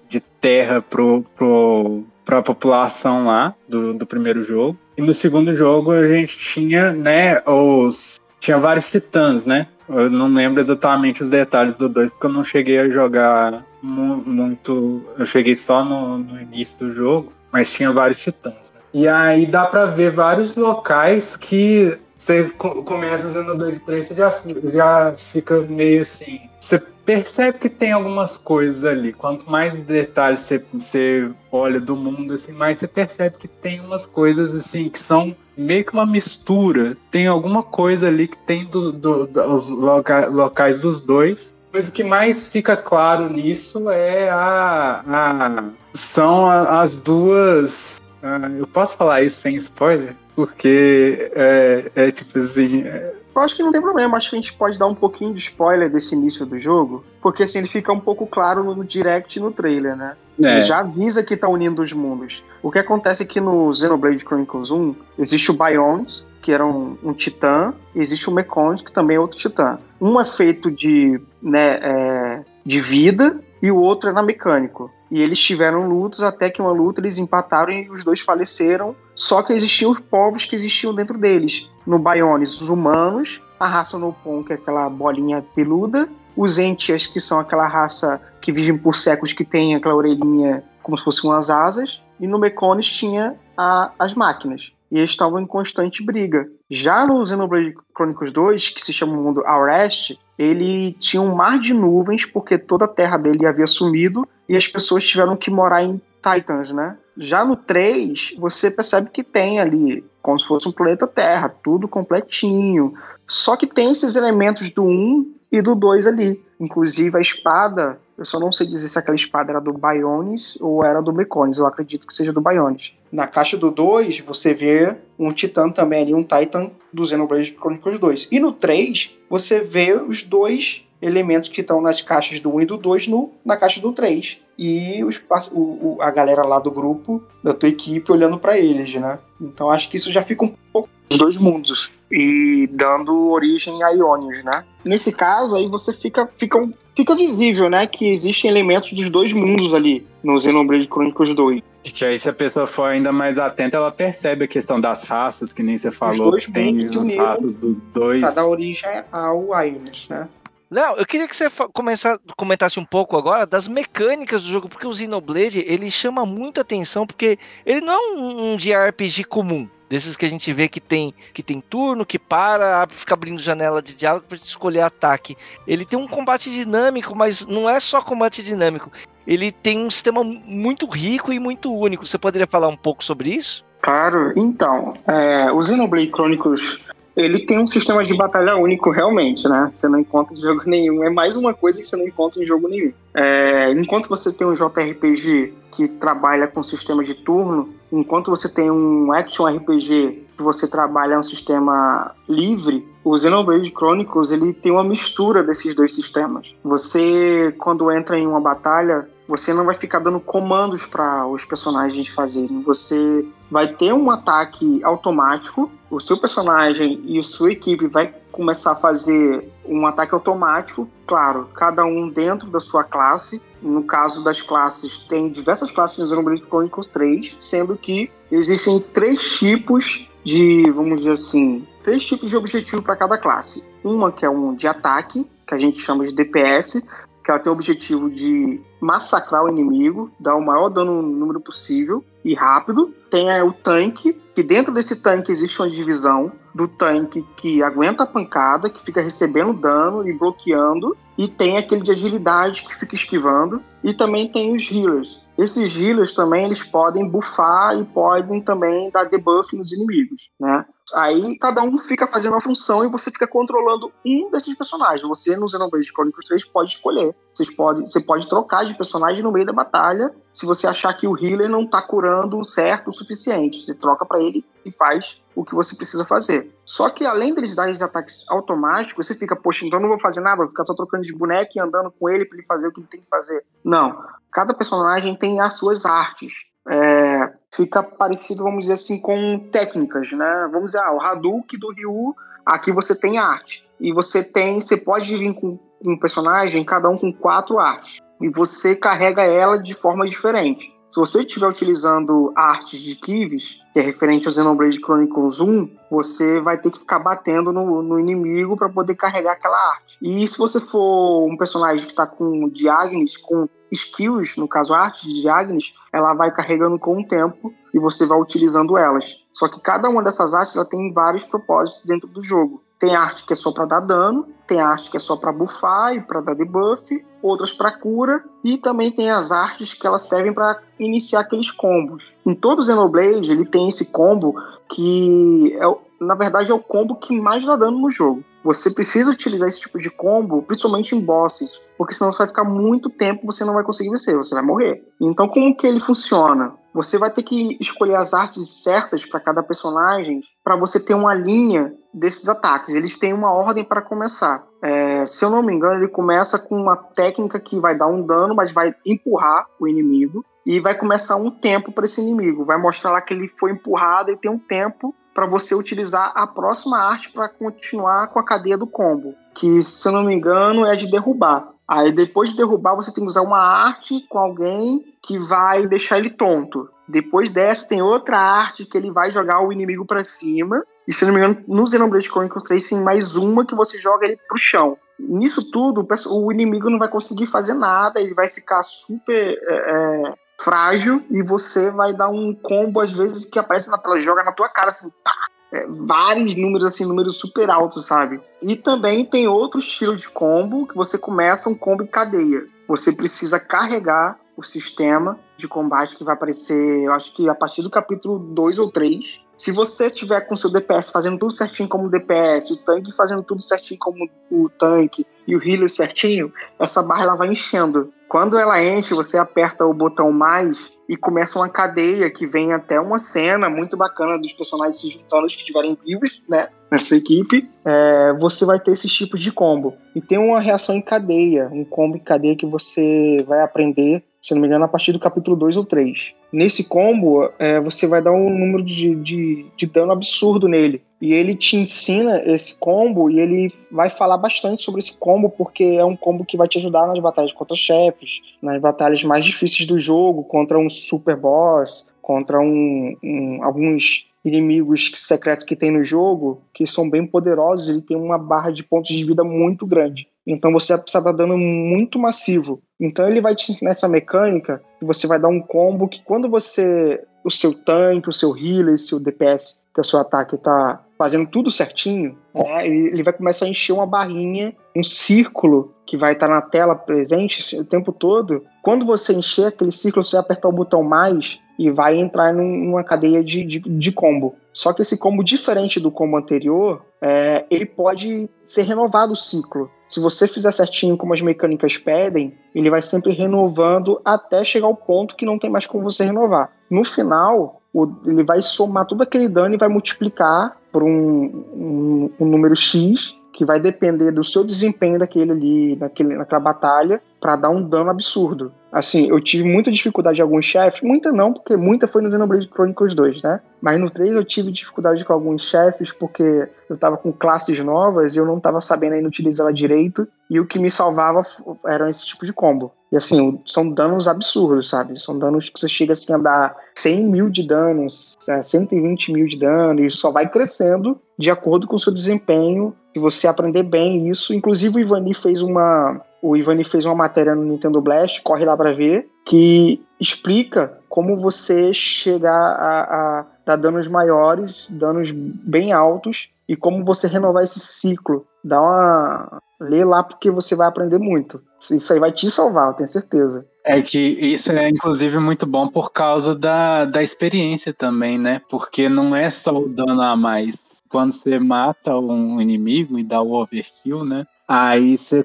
terra pro, pro, pra população lá do, do primeiro jogo. E no segundo jogo a gente tinha, né, os. Tinha vários titãs, né? Eu não lembro exatamente os detalhes do 2, porque eu não cheguei a jogar mu muito. Eu cheguei só no, no, início do jogo, mas tinha vários titãs. Né? E aí dá para ver vários locais que você começa usando o 2 3, você já, já fica meio assim. Você percebe que tem algumas coisas ali. Quanto mais detalhes você, você olha do mundo, assim, mais você percebe que tem umas coisas assim que são meio que uma mistura. Tem alguma coisa ali que tem do, do, dos loca, locais dos dois. Mas o que mais fica claro nisso é a, a são a, as duas. Uh, eu posso falar isso sem spoiler? Porque é, é tipo assim. É... Eu acho que não tem problema, acho que a gente pode dar um pouquinho de spoiler desse início do jogo, porque assim ele fica um pouco claro no direct e no trailer, né? É. Ele já avisa que tá unindo os mundos. O que acontece é que no Xenoblade Chronicles 1 existe o Bionis, que era um, um titã, e existe o Meconis, que também é outro titã. Um é feito de, né, é, de vida e o outro é na mecânico. E eles tiveram lutas até que uma luta eles empataram e os dois faleceram. Só que existiam os povos que existiam dentro deles. No Bionis, os humanos, a raça Nopon, que é aquela bolinha peluda, os Entias, que são aquela raça que vivem por séculos, que tem aquela orelhinha como se fossem umas asas, e no Meconis tinha a, as máquinas. E eles estavam em constante briga. Já no Xenoblade Chronicles 2, que se chama o mundo Arrest, ele tinha um mar de nuvens, porque toda a terra dele havia sumido, e as pessoas tiveram que morar em Titans, né? Já no 3, você percebe que tem ali, como se fosse um planeta Terra, tudo completinho. Só que tem esses elementos do 1 e do 2 ali. Inclusive a espada, eu só não sei dizer se aquela espada era do Bionis ou era do Meconis. Eu acredito que seja do Bionis. Na caixa do 2, você vê um Titã também ali, um Titan do Xenoblade Chronicles 2. E no 3, você vê os dois elementos que estão nas caixas do 1 e do 2 no, na caixa do 3. E os, o, o, a galera lá do grupo, da tua equipe, olhando para eles, né? Então acho que isso já fica um pouco os dois mundos e dando origem a Ionios, né? Nesse caso aí você fica fica, fica visível, né, que existem elementos dos dois mundos ali no Xenoblade Chronicles 2. E que aí se a pessoa for ainda mais atenta, ela percebe a questão das raças, que nem você falou, que tem as raças dos dois. Pra dar origem ao Ionios, né? Léo, eu queria que você começar, comentasse um pouco agora das mecânicas do jogo, porque o Xenoblade, ele chama muita atenção, porque ele não é um, um de RPG comum, desses que a gente vê que tem que tem turno, que para, fica abrindo janela de diálogo para escolher ataque. Ele tem um combate dinâmico, mas não é só combate dinâmico. Ele tem um sistema muito rico e muito único. Você poderia falar um pouco sobre isso? Claro, então, é, o Xenoblade Chronicles ele tem um sistema de batalha único, realmente, né? Você não encontra em jogo *laughs* nenhum. É mais uma coisa que você não encontra em jogo nenhum. É, enquanto você tem um JRPG que trabalha com sistema de turno, enquanto você tem um Action RPG que você trabalha um sistema livre, o Xenoblade Chronicles ele tem uma mistura desses dois sistemas. Você, quando entra em uma batalha, você não vai ficar dando comandos para os personagens fazerem. Você vai ter um ataque automático, o seu personagem e a sua equipe vai começar a fazer um ataque automático, claro, cada um dentro da sua classe. No caso das classes, tem diversas classes no Xenoblade Chronicles 3, sendo que existem três tipos de, vamos dizer assim, três tipos de objetivo para cada classe. Uma que é um de ataque, que a gente chama de DPS, que ela tem o objetivo de massacrar o inimigo, dar o maior dano no número possível e rápido. Tem o tanque, que dentro desse tanque existe uma divisão do tanque que aguenta a pancada, que fica recebendo dano e bloqueando, e tem aquele de agilidade que fica esquivando, e também tem os healers. Esses healers também eles podem buffar e podem também dar debuff nos inimigos, né? Aí cada um fica fazendo uma função e você fica controlando um desses personagens. Você no Xenoblade Chronicles 3 pode escolher. Vocês podem, você pode trocar de personagem no meio da batalha se você achar que o healer não tá curando certo o suficiente. Você troca para ele e faz o que você precisa fazer. Só que além deles darem ataques automáticos, você fica, poxa, então eu não vou fazer nada, vou ficar só trocando de boneco e andando com ele para ele fazer o que ele tem que fazer. Não. Cada personagem tem as suas artes. É, fica parecido, vamos dizer assim, com técnicas, né? Vamos dizer, ah, o Hadouken do Ryu, aqui você tem arte. E você tem, você pode vir com um personagem, cada um com quatro artes. E você carrega ela de forma diferente. Se você estiver utilizando artes de Kivis, que é referente ao Xenoblade Chronicles 1, você vai ter que ficar batendo no, no inimigo para poder carregar aquela arte. E se você for um personagem que está com Diagnes, com skills, no caso arte de Diagnes, ela vai carregando com o tempo e você vai utilizando elas. Só que cada uma dessas artes ela tem vários propósitos dentro do jogo. Tem arte que é só para dar dano, tem arte que é só para buffar e para dar debuff, outras para cura, e também tem as artes que elas servem para iniciar aqueles combos. Em todo o Xenoblade, ele tem esse combo que é, na verdade é o combo que mais dá dano no jogo. Você precisa utilizar esse tipo de combo, principalmente em bosses, porque senão você vai ficar muito tempo você não vai conseguir vencer, você vai morrer. Então como que ele funciona? Você vai ter que escolher as artes certas para cada personagem para você ter uma linha desses ataques. Eles têm uma ordem para começar. É, se eu não me engano, ele começa com uma técnica que vai dar um dano, mas vai empurrar o inimigo. E vai começar um tempo para esse inimigo. Vai mostrar lá que ele foi empurrado e tem um tempo para você utilizar a próxima arte para continuar com a cadeia do combo. Que, se eu não me engano, é de derrubar. Aí depois de derrubar, você tem que usar uma arte com alguém que vai deixar ele tonto. Depois dessa, tem outra arte que ele vai jogar o inimigo para cima. E se não me engano, no Xenoblade Chronicles 3 tem mais uma que você joga ele pro chão. Nisso tudo, o inimigo não vai conseguir fazer nada, ele vai ficar super é, é, frágil e você vai dar um combo, às vezes, que aparece na tela, joga na tua cara assim, pá! É, vários números, assim, números super altos, sabe? E também tem outro estilo de combo que você começa um combo em cadeia. Você precisa carregar o sistema de combate que vai aparecer, eu acho que a partir do capítulo 2 ou 3. Se você tiver com seu DPS fazendo tudo certinho como DPS, o tanque fazendo tudo certinho como o tanque e o healer certinho, essa barra ela vai enchendo. Quando ela enche, você aperta o botão mais e começa uma cadeia que vem até uma cena muito bacana dos personagens se juntando, os que estiverem vivos, né, na sua equipe. É, você vai ter esses tipos de combo. E tem uma reação em cadeia, um combo em cadeia que você vai aprender se não me engano, a partir do capítulo 2 ou 3. Nesse combo, é, você vai dar um número de, de, de, dano absurdo nele. E ele te ensina esse combo e ele vai falar bastante sobre esse combo, porque é um combo que vai te ajudar nas batalhas contra chefes, nas batalhas mais difíceis do jogo, contra um super boss, contra um, um alguns inimigos secretos que tem no jogo, que são bem poderosos, ele tem uma barra de pontos de vida muito grande. Então você vai precisar dar dano muito massivo. Então ele vai te ensinar essa mecânica que você vai dar um combo que quando você. O seu tanque, o seu healer, o seu DPS, que é o seu ataque, tá fazendo tudo certinho, né, ele vai começar a encher uma barrinha, um círculo que vai estar tá na tela presente o tempo todo. Quando você encher aquele círculo, você vai apertar o botão mais e vai entrar numa cadeia de, de, de combo. Só que esse combo, diferente do combo anterior, é, ele pode ser renovado o ciclo. Se você fizer certinho como as mecânicas pedem, ele vai sempre renovando até chegar ao ponto que não tem mais como você renovar. No final, ele vai somar todo aquele dano e vai multiplicar por um, um, um número X que vai depender do seu desempenho daquele ali, naquele, naquela batalha, para dar um dano absurdo. Assim, eu tive muita dificuldade em alguns chefes, muita não, porque muita foi no Xenoblade Chronicles 2, né? Mas no 3 eu tive dificuldade com alguns chefes, porque eu tava com classes novas e eu não tava sabendo ainda utilizá-la direito, e o que me salvava era esse tipo de combo. E assim, são danos absurdos, sabe? São danos que você chega assim a dar 100 mil de dano, 120 é, mil de dano, e só vai crescendo de acordo com o seu desempenho. Se você aprender bem isso, inclusive o Ivani fez uma o Ivani fez uma matéria no Nintendo Blast, corre lá para ver, que explica como você chegar a, a dar danos maiores, danos bem altos, e como você renovar esse ciclo. Dá uma. Lê lá porque você vai aprender muito. Isso aí vai te salvar, eu tenho certeza. É que isso é inclusive muito bom por causa da, da experiência também, né? Porque não é só o dano a mais. Quando você mata um inimigo e dá o overkill, né? Aí você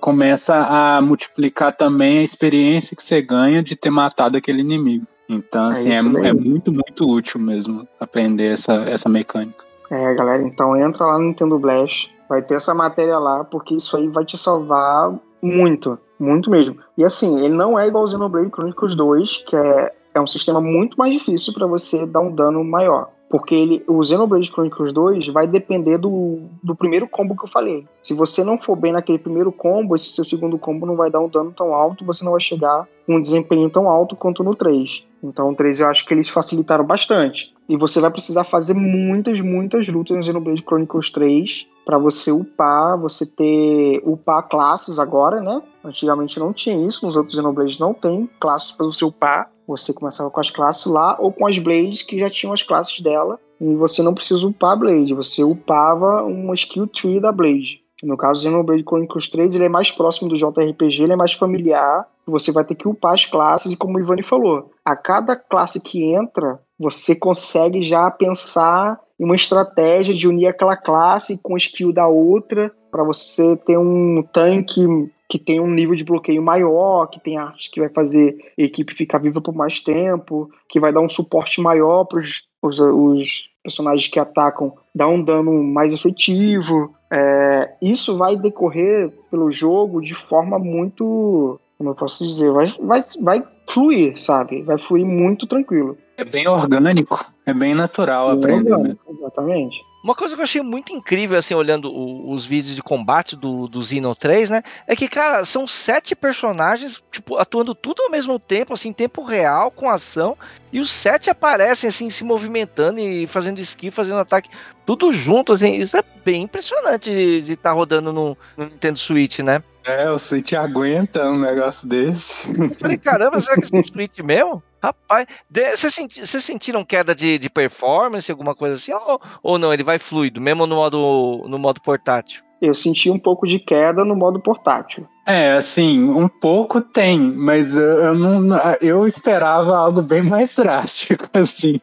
começa a multiplicar também a experiência que você ganha de ter matado aquele inimigo. Então, é assim, é, é, é, muito, muito útil mesmo aprender essa, essa mecânica. É, galera, então entra lá no Nintendo Blast, vai ter essa matéria lá, porque isso aí vai te salvar muito, muito mesmo. E assim, ele não é igual ao Xenoblade Chronicles 2, que é, é um sistema muito mais difícil para você dar um dano maior. Porque ele, o Xenoblade Chronicles 2 vai depender do, do primeiro combo que eu falei. Se você não for bem naquele primeiro combo, esse seu segundo combo não vai dar um dano tão alto, você não vai chegar um desempenho tão alto quanto no 3. Então, o 3 eu acho que eles facilitaram bastante. E você vai precisar fazer muitas, muitas lutas no Xenoblade Chronicles 3 para você upar, você ter upar classes agora, né? Antigamente não tinha isso, nos outros Xenoblades não tem classes para você upar. Você começava com as classes lá ou com as Blades que já tinham as classes dela. E você não precisa upar a Blade, você upava uma skill tree da Blade. No caso Xenoblade Chronicles 3, ele é mais próximo do JRPG, ele é mais familiar. Você vai ter que upar as classes, e como o Ivani falou, a cada classe que entra, você consegue já pensar em uma estratégia de unir aquela classe com a skill da outra, para você ter um tanque que tem um nível de bloqueio maior, que tem arte que vai fazer a equipe ficar viva por mais tempo, que vai dar um suporte maior para os, os personagens que atacam, dar um dano mais efetivo. É, isso vai decorrer pelo jogo de forma muito. Como eu posso dizer? Vai, vai, vai fluir, sabe? Vai fluir muito tranquilo. É bem orgânico, é bem natural aprender. Orgânico, exatamente. Uma coisa que eu achei muito incrível, assim, olhando o, os vídeos de combate do, do Xeno 3, né? É que, cara, são sete personagens, tipo, atuando tudo ao mesmo tempo, assim, em tempo real, com ação. E os sete aparecem, assim, se movimentando e fazendo esqui, fazendo ataque, tudo junto, assim. Isso é bem impressionante de estar tá rodando no, no Nintendo Switch, né? É, o Switch aguenta um negócio desse. Eu falei, caramba, será que é *laughs* Switch mesmo? Rapaz, vocês senti, sentiram queda de, de performance, alguma coisa assim? Ou, ou não, ele vai fluido, mesmo no modo, no modo portátil? Eu senti um pouco de queda no modo portátil. É, assim, um pouco tem, mas eu, não, eu esperava algo bem mais drástico, *laughs* assim.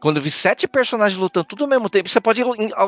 Quando eu vi sete personagens lutando tudo ao mesmo tempo, você pode,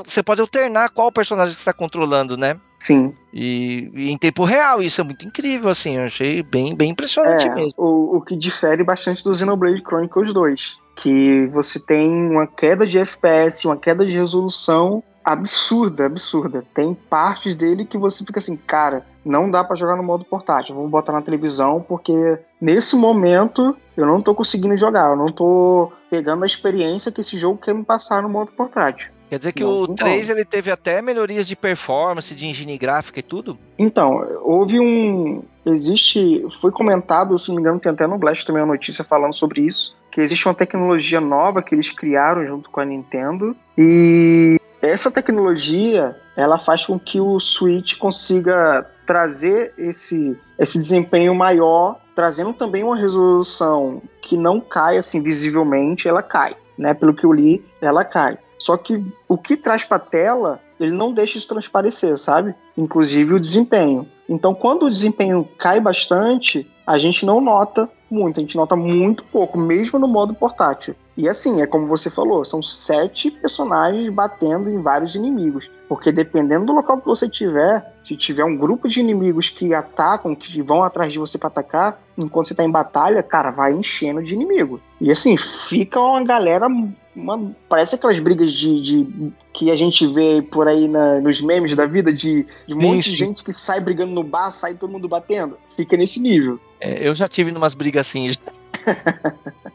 você pode alternar qual personagem você está controlando, né? Sim. E, e, em tempo real, isso é muito incrível, assim, eu achei bem, bem impressionante é, mesmo. O, o que difere bastante do Xenoblade Chronicles 2, que você tem uma queda de FPS, uma queda de resolução absurda, absurda. Tem partes dele que você fica assim, cara, não dá para jogar no modo portátil. Vamos botar na televisão porque nesse momento eu não tô conseguindo jogar, eu não tô pegando a experiência que esse jogo quer me passar no modo portátil. Quer dizer que não, o 3 ele teve até melhorias de performance, de engine gráfica e tudo? Então, houve um. Existe. Foi comentado, se não me engano, tem até no Blast também uma notícia falando sobre isso. Que existe uma tecnologia nova que eles criaram junto com a Nintendo. E essa tecnologia ela faz com que o Switch consiga trazer esse, esse desempenho maior, trazendo também uma resolução que não cai assim visivelmente, ela cai, né? Pelo que eu li, ela cai. Só que o que traz para a tela, ele não deixa isso transparecer, sabe? Inclusive o desempenho. Então, quando o desempenho cai bastante, a gente não nota muito, a gente nota muito pouco, mesmo no modo portátil. E assim, é como você falou, são sete personagens batendo em vários inimigos. Porque dependendo do local que você tiver, se tiver um grupo de inimigos que atacam, que vão atrás de você para atacar, enquanto você tá em batalha, cara, vai enchendo de inimigo. E assim, fica uma galera. Uma, parece aquelas brigas de, de, que a gente vê por aí na, nos memes da vida, de, de um monte de gente que sai brigando no bar, sai todo mundo batendo. Fica nesse nível. É, eu já tive numas brigas assim. *laughs*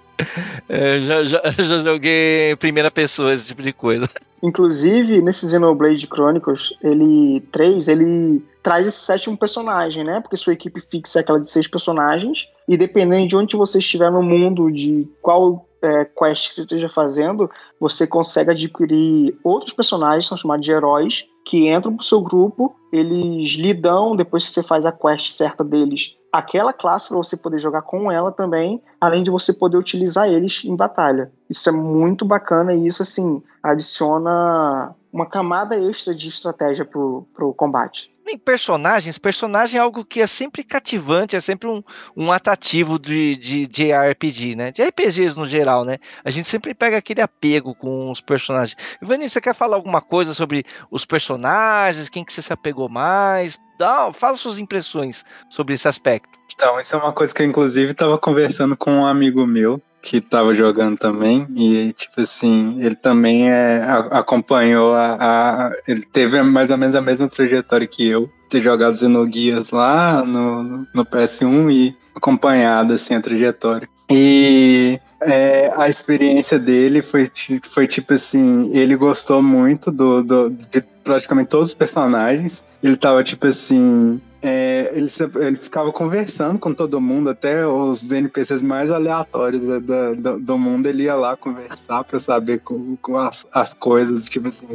é, já, já, já joguei primeira pessoa esse tipo de coisa. Inclusive, nesse Xenoblade Chronicles, ele 3, ele traz esse sétimo personagem, né? Porque sua equipe fixa é aquela de seis personagens, e dependendo de onde você estiver no mundo, de qual é, quest que você esteja fazendo, você consegue adquirir outros personagens, são chamados de heróis, que entram pro seu grupo, eles lhe dão, depois que você faz a quest certa deles, aquela classe para você poder jogar com ela também, além de você poder utilizar eles em batalha. Isso é muito bacana e isso assim adiciona uma camada extra de estratégia pro, pro combate nem personagens, personagem é algo que é sempre cativante, é sempre um, um atrativo de, de, de RPG, né? De RPGs no geral, né? A gente sempre pega aquele apego com os personagens. Ivani, você quer falar alguma coisa sobre os personagens? Quem que você se apegou mais? Dá, fala suas impressões sobre esse aspecto. Então, isso é uma coisa que eu, inclusive, estava conversando com um amigo meu, que tava jogando também e tipo assim ele também é, a, acompanhou a, a, ele teve mais ou menos a mesma trajetória que eu ter jogado Xenoguias lá no, no PS1 e acompanhado assim a trajetória. E é, a experiência dele foi, foi tipo assim ele gostou muito do, do de praticamente todos os personagens. Ele tava tipo assim é, ele, ele ficava conversando com todo mundo, até os NPCs mais aleatórios do, do, do mundo, ele ia lá conversar para saber com, com as, as, coisas, tipo assim,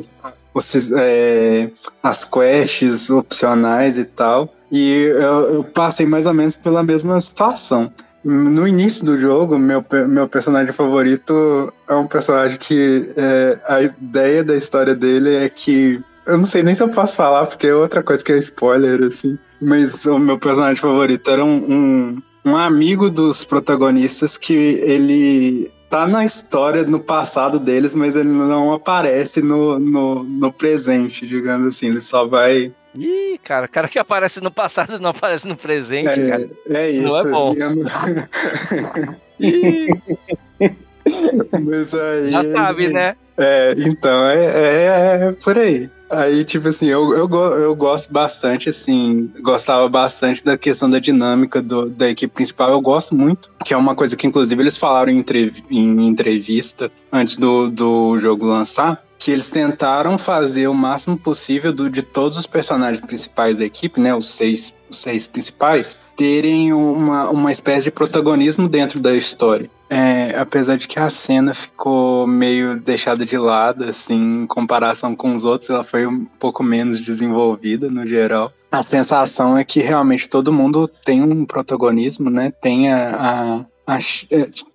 os, é, as quests opcionais e tal. E eu, eu passei mais ou menos pela mesma situação no início do jogo, meu, meu personagem favorito é um personagem que é, a ideia da história dele é que. Eu não sei nem se eu posso falar, porque é outra coisa que é spoiler, assim. Mas o meu personagem favorito era um, um, um amigo dos protagonistas que ele tá na história, no passado deles, mas ele não aparece no, no, no presente, digamos assim. Ele só vai Ih, cara, o cara que aparece no passado não aparece no presente, é, cara. É isso. Não é bom. *laughs* Mas aí, Já sabe, né? É, então, é, é, é por aí. Aí, tipo assim, eu, eu, eu gosto bastante, assim, gostava bastante da questão da dinâmica do, da equipe principal. Eu gosto muito, que é uma coisa que, inclusive, eles falaram em, em entrevista antes do, do jogo lançar, que eles tentaram fazer o máximo possível do, de todos os personagens principais da equipe, né, os seis, os seis principais, terem uma, uma espécie de protagonismo dentro da história. É, apesar de que a cena ficou meio deixada de lado, assim, em comparação com os outros, ela foi um pouco menos desenvolvida no geral. A sensação é que realmente todo mundo tem um protagonismo, né? Tem a, a, a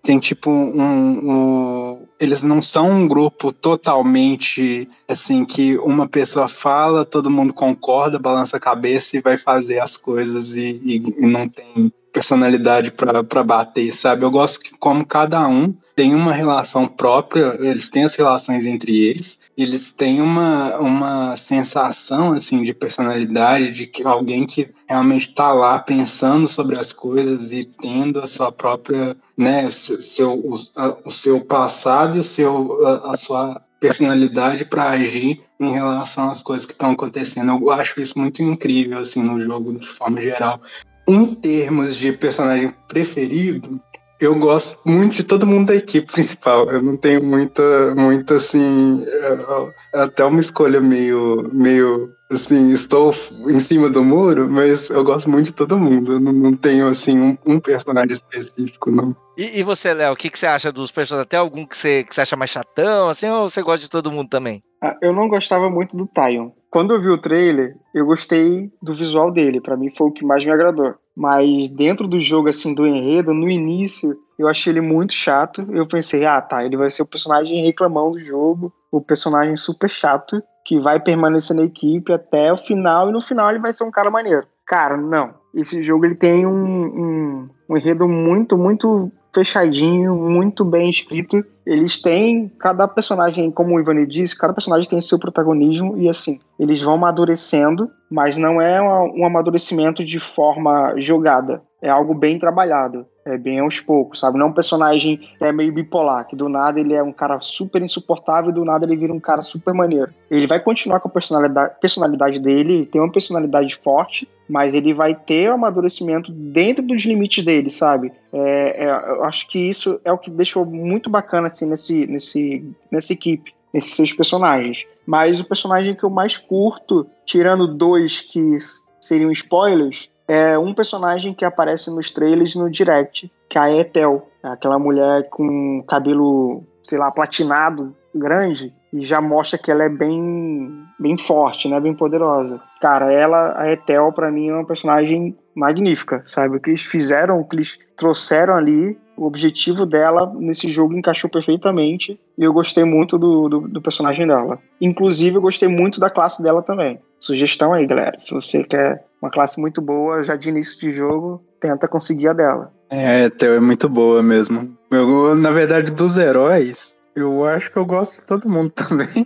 tem tipo um, um, eles não são um grupo totalmente assim que uma pessoa fala, todo mundo concorda, balança a cabeça e vai fazer as coisas e, e, e não tem personalidade para bater, sabe? Eu gosto que como cada um tem uma relação própria, eles têm as relações entre eles, eles têm uma, uma sensação assim de personalidade, de que alguém que realmente está lá pensando sobre as coisas e tendo a sua própria, né, o seu, o, a, o seu passado e o seu, a, a sua personalidade para agir em relação às coisas que estão acontecendo. Eu acho isso muito incrível assim no jogo de forma geral. Em termos de personagem preferido, eu gosto muito de todo mundo da equipe principal. Eu não tenho muita, muita assim, é, até uma escolha meio, meio assim, estou em cima do muro, mas eu gosto muito de todo mundo. Eu não, não tenho assim um, um, personagem específico, não. E, e você, Léo, o que, que você acha dos personagens? Até algum que você, que você acha mais chatão, assim, ou você gosta de todo mundo também? Ah, eu não gostava muito do Tyon. Quando eu vi o trailer, eu gostei do visual dele. Para mim foi o que mais me agradou. Mas dentro do jogo, assim, do enredo, no início, eu achei ele muito chato. Eu pensei, ah, tá, ele vai ser o personagem reclamão do jogo, o personagem super chato, que vai permanecer na equipe até o final, e no final ele vai ser um cara maneiro. Cara, não. Esse jogo ele tem um, um, um enredo muito, muito fechadinho, muito bem escrito. Eles têm, cada personagem, como o Ivani disse, cada personagem tem seu protagonismo e assim, eles vão amadurecendo, mas não é um amadurecimento de forma jogada. É algo bem trabalhado. É bem aos poucos, sabe? Não é um personagem que é meio bipolar, que do nada ele é um cara super insuportável e do nada ele vira um cara super maneiro. Ele vai continuar com a personalidade, personalidade dele, tem uma personalidade forte, mas ele vai ter o amadurecimento dentro dos limites dele, sabe? É, é, eu acho que isso é o que deixou muito bacana assim nesse, nesse, nessa equipe, nesses seis personagens. Mas o personagem que eu mais curto, tirando dois que seriam spoilers, é um personagem que aparece nos trailers no direct, que é a Ethel, aquela mulher com cabelo, sei lá, platinado, grande, e já mostra que ela é bem, bem forte, né, bem poderosa. Cara, ela, a Ethel, para mim é uma personagem magnífica, sabe? O que eles fizeram, o que eles trouxeram ali, o objetivo dela nesse jogo encaixou perfeitamente e eu gostei muito do, do, do, personagem dela. Inclusive, eu gostei muito da classe dela também. Sugestão aí, galera. Se você quer uma classe muito boa já de início de jogo, tenta conseguir a dela. É, Theo é muito boa mesmo. Eu, na verdade, dos heróis, eu acho que eu gosto de todo mundo *laughs* também.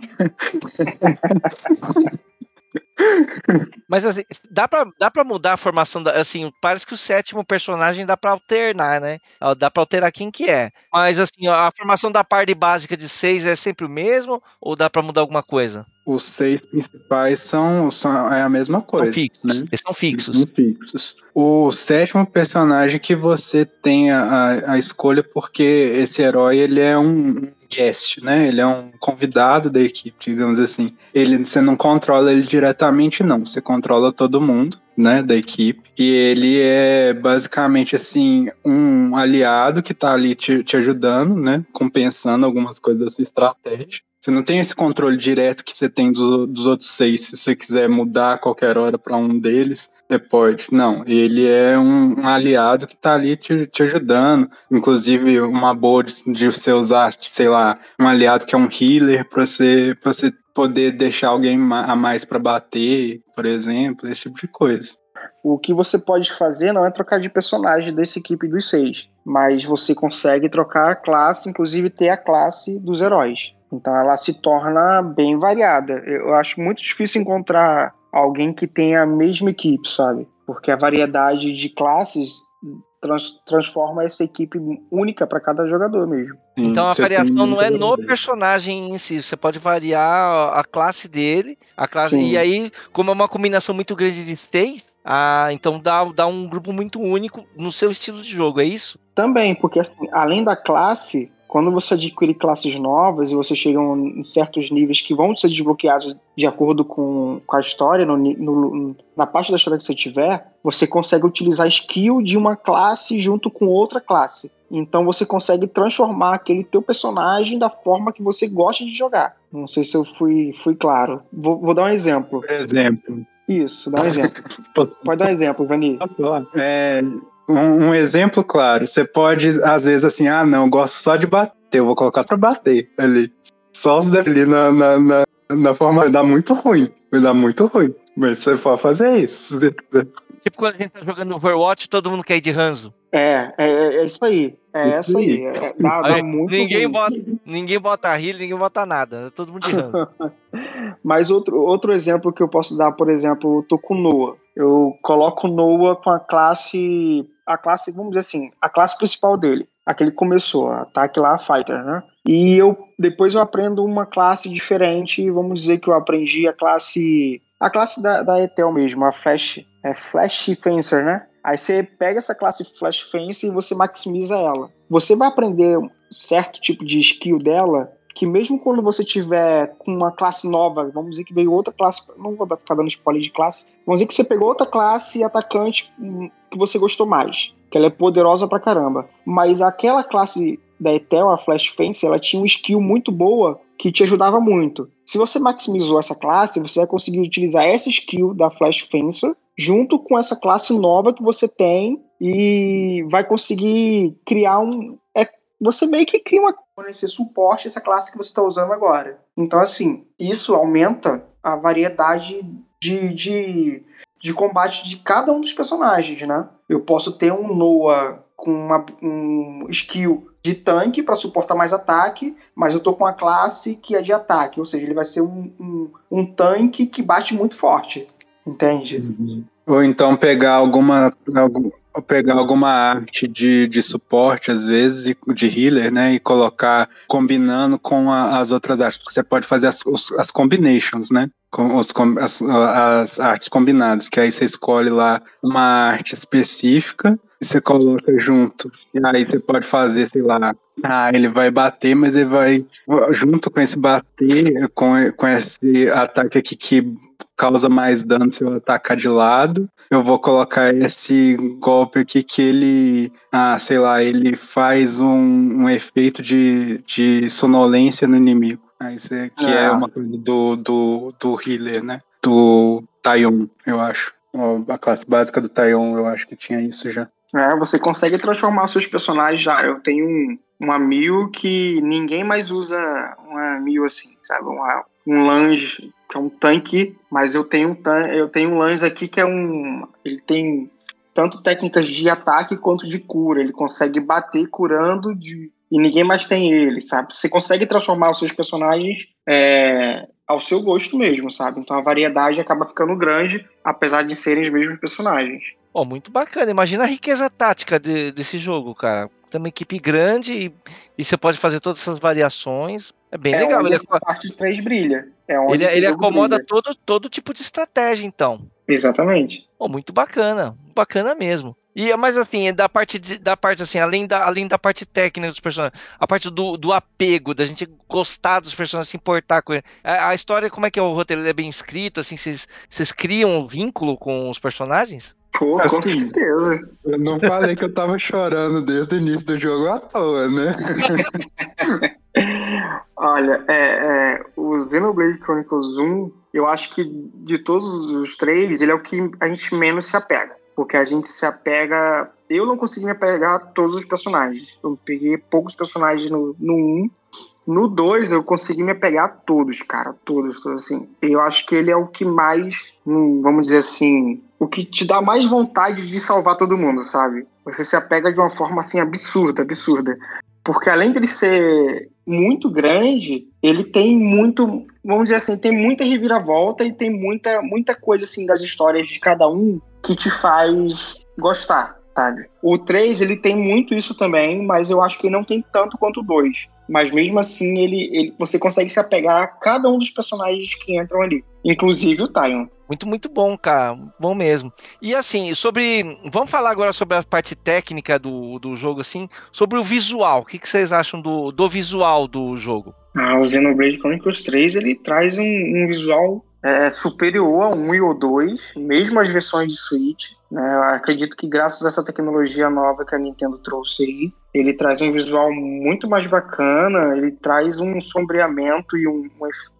Mas assim, dá pra, dá pra mudar a formação da. Assim, parece que o sétimo personagem dá pra alternar, né? Dá pra alterar quem que é. Mas assim, a formação da parte básica de seis é sempre o mesmo? Ou dá pra mudar alguma coisa? Os seis principais são, são é a mesma coisa. São fixos. Né? Eles são fixos. São fixos. O sétimo personagem que você tem a, a escolha, porque esse herói ele é um guest, né? Ele é um convidado da equipe, digamos assim. Ele, você não controla ele diretamente, não. Você controla todo mundo, né, da equipe. E ele é basicamente assim um aliado que tá ali te, te ajudando, né? Compensando algumas coisas da sua estratégia. Você não tem esse controle direto que você tem do, dos outros seis. Se você quiser mudar a qualquer hora para um deles, você pode. Não, ele é um, um aliado que está ali te, te, ajudando. Inclusive, uma boa de, de você usar, sei lá, um aliado que é um healer para você, você poder deixar alguém a mais para bater, por exemplo, esse tipo de coisa. O que você pode fazer não é trocar de personagem dessa equipe dos seis, mas você consegue trocar a classe, inclusive ter a classe dos heróis. Então ela se torna bem variada. Eu acho muito difícil encontrar alguém que tenha a mesma equipe, sabe? Porque a variedade de classes trans, transforma essa equipe única para cada jogador mesmo. Então a variação não é no personagem em si, você pode variar a classe dele, a classe Sim. e aí como é uma combinação muito grande de seis, ah, então dá, dá um grupo muito único no seu estilo de jogo, é isso? Também, porque assim, além da classe, quando você adquire classes novas e você chega em certos níveis que vão ser desbloqueados de acordo com, com a história, no, no, na parte da história que você tiver, você consegue utilizar skill de uma classe junto com outra classe. Então você consegue transformar aquele teu personagem da forma que você gosta de jogar. Não sei se eu fui, fui claro. Vou, vou dar um exemplo. Exemplo. Isso, dá um *laughs* exemplo. Pode dar um exemplo, Vani. É, um, um, exemplo claro, você pode, às vezes, assim, ah, não, gosto só de bater, eu vou colocar pra bater ali. Só se ali na, na, na, na forma. Vai dar muito ruim. Vai dar muito ruim. Mas você pode fazer isso. *laughs* Tipo quando a gente tá jogando Overwatch, todo mundo quer ir de Ranzo. É, é, é isso aí. É isso aí. É, dá, dá muito ninguém, ruim. bota, ninguém bota heal, ninguém bota nada. Todo mundo de *laughs* Ranzo. Mas outro, outro exemplo que eu posso dar, por exemplo, eu tô com Noah. Eu coloco Noah com a classe a classe, vamos dizer assim, a classe principal dele. Aquele começou, ataque lá, fighter, né? E eu depois eu aprendo uma classe diferente, vamos dizer que eu aprendi a classe a classe da, da Etel mesmo, a Flash, é Flash Fencer, né? Aí você pega essa classe Flash Fencer e você maximiza ela. Você vai aprender um certo tipo de skill dela que mesmo quando você tiver com uma classe nova, vamos dizer que veio outra classe, não vou ficar dando spoiler de classe, vamos dizer que você pegou outra classe atacante hum, que você gostou mais, que ela é poderosa pra caramba, mas aquela classe da Etel, a Flash Fence, ela tinha uma skill muito boa que te ajudava muito. Se você maximizou essa classe, você vai conseguir utilizar essa skill da Flash Fencer junto com essa classe nova que você tem e vai conseguir criar um, você meio que cria uma esse suporte essa classe que você está usando agora. Então, assim, isso aumenta a variedade de, de, de combate de cada um dos personagens, né? Eu posso ter um Noah com uma, um skill de tanque para suportar mais ataque, mas eu tô com a classe que é de ataque, ou seja, ele vai ser um, um, um tanque que bate muito forte, entende? Uhum. Ou então pegar alguma, algum, pegar alguma arte de, de suporte, às vezes, de healer, né? E colocar combinando com a, as outras artes, porque você pode fazer as, as combinations, né? Com os, as, as artes combinadas, que aí você escolhe lá uma arte específica e você coloca junto. E aí você pode fazer, sei lá, ah, ele vai bater, mas ele vai, junto com esse bater, com, com esse ataque aqui que causa mais dano se eu atacar de lado, eu vou colocar esse golpe aqui que ele, ah, sei lá, ele faz um, um efeito de, de sonolência no inimigo. Ah, isso é, que é ah. é uma coisa do, do, do healer, né? Do Taion, eu acho. A classe básica do Taion, eu acho que tinha isso já. É, você consegue transformar seus personagens já. Eu tenho um, uma Mil que ninguém mais usa uma Mil assim, sabe? Uma, um Lange, que é um tanque, mas eu tenho um eu tenho um Lange aqui que é um. Ele tem tanto técnicas de ataque quanto de cura. Ele consegue bater curando de, e ninguém mais tem ele, sabe? Você consegue transformar os seus personagens é, ao seu gosto mesmo, sabe? Então a variedade acaba ficando grande, apesar de serem os mesmos personagens. Oh, muito bacana. Imagina a riqueza tática de, desse jogo, cara. Tem uma equipe grande e, e, você pode fazer todas essas variações. É bem é legal. Ele essa parte 3 brilha. É onde ele, ele acomoda todo, todo tipo de estratégia, então. Exatamente. Oh, muito bacana. Bacana mesmo. E, mas assim, da parte, de, da parte assim, além da, além da parte técnica dos personagens, a parte do, do apego, da gente gostar dos personagens, se importar com ele. A, a história, como é que é o roteiro? Ele é bem escrito, assim, vocês criam um vínculo com os personagens? Pô, assim, com certeza. Eu não falei que eu tava chorando desde o início do jogo à toa, né? *laughs* Olha, é, é, o Xenoblade Chronicles 1, eu acho que de todos os três, ele é o que a gente menos se apega porque a gente se apega. Eu não consegui me apegar a todos os personagens. Eu peguei poucos personagens no, no 1. No 2, eu consegui me apegar a todos, cara. Todos, todos, assim. Eu acho que ele é o que mais, hum, vamos dizer assim, o que te dá mais vontade de salvar todo mundo, sabe? Você se apega de uma forma, assim, absurda, absurda. Porque além dele ser muito grande, ele tem muito, vamos dizer assim, tem muita reviravolta e tem muita, muita coisa, assim, das histórias de cada um que te faz gostar, sabe? O 3, ele tem muito isso também, mas eu acho que ele não tem tanto quanto o 2. Mas mesmo assim, ele, ele, você consegue se apegar a cada um dos personagens que entram ali, inclusive o Tyon. Muito, muito bom, cara. Bom mesmo. E assim, sobre. Vamos falar agora sobre a parte técnica do, do jogo, assim. Sobre o visual. O que, que vocês acham do, do visual do jogo? Ah, o Xenoblade Chronicles 3 ele traz um, um visual é, superior a 1 e ou 2, mesmo as versões de Switch. Né? Eu acredito que graças a essa tecnologia nova que a Nintendo trouxe aí, ele traz um visual muito mais bacana, ele traz um sombreamento e um,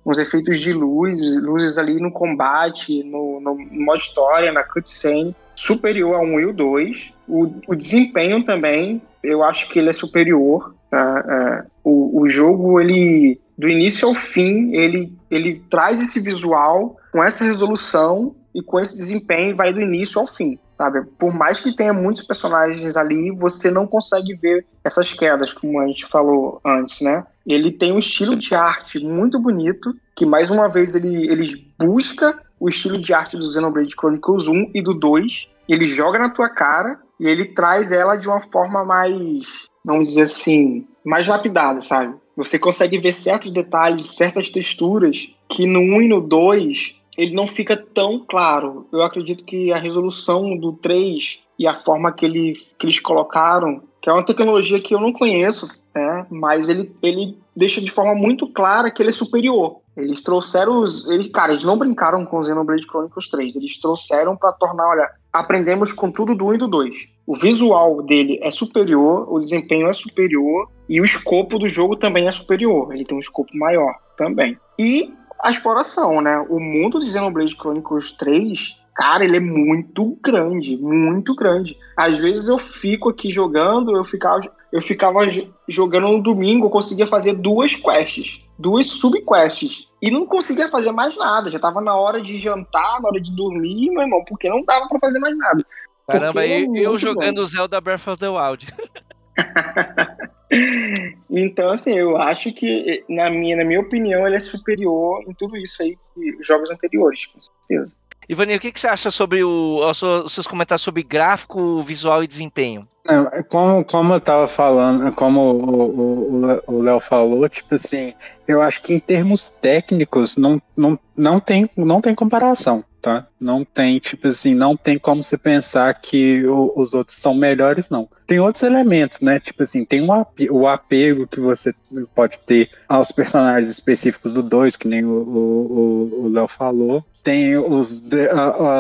uns efeitos de luz, luzes ali no combate, no, no modo história, na cutscene, superior a 1 e o 2. O, o desempenho também, eu acho que ele é superior. Tá? É, o, o jogo, ele do início ao fim, ele, ele traz esse visual com essa resolução e com esse desempenho vai do início ao fim, sabe? Por mais que tenha muitos personagens ali, você não consegue ver essas quedas, como a gente falou antes, né? Ele tem um estilo de arte muito bonito, que mais uma vez ele, ele busca o estilo de arte do Xenoblade Chronicles 1 e do 2, ele joga na tua cara e ele traz ela de uma forma mais, vamos dizer assim, mais lapidada, sabe? Você consegue ver certos detalhes, certas texturas que no 1 e no 2 ele não fica tão claro. Eu acredito que a resolução do 3 e a forma que, ele, que eles colocaram, que é uma tecnologia que eu não conheço, né? mas ele, ele deixa de forma muito clara que ele é superior. Eles trouxeram os. Ele, cara, eles não brincaram com o Xenoblade Chronicles 3. Eles trouxeram para tornar, olha, aprendemos com tudo do 1 e do 2. O visual dele é superior, o desempenho é superior e o escopo do jogo também é superior. Ele tem um escopo maior também. E a exploração, né? O mundo de Xenoblade Chronicles 3 cara, ele é muito grande, muito grande. Às vezes eu fico aqui jogando, eu ficava, eu ficava jogando no domingo, eu conseguia fazer duas quests duas subquests e não conseguia fazer mais nada. Já tava na hora de jantar, na hora de dormir, meu irmão, porque não dava para fazer mais nada. Caramba, é eu, jogando bom. Zelda Breath of the Wild. *laughs* então, assim, eu acho que, na minha, na minha opinião, ele é superior em tudo isso aí que os jogos anteriores, com certeza. Ivani, o que, que você acha sobre o, os seus comentários sobre gráfico, visual e desempenho? É, como, como eu tava falando, como o Léo falou, tipo assim, eu acho que em termos técnicos não, não, não, tem, não tem comparação, tá? Não tem, tipo assim, não tem como você pensar que o, os outros são melhores, não. Tem outros elementos, né? Tipo assim, tem o, o apego que você pode ter aos personagens específicos do 2, que nem o Léo falou tem os,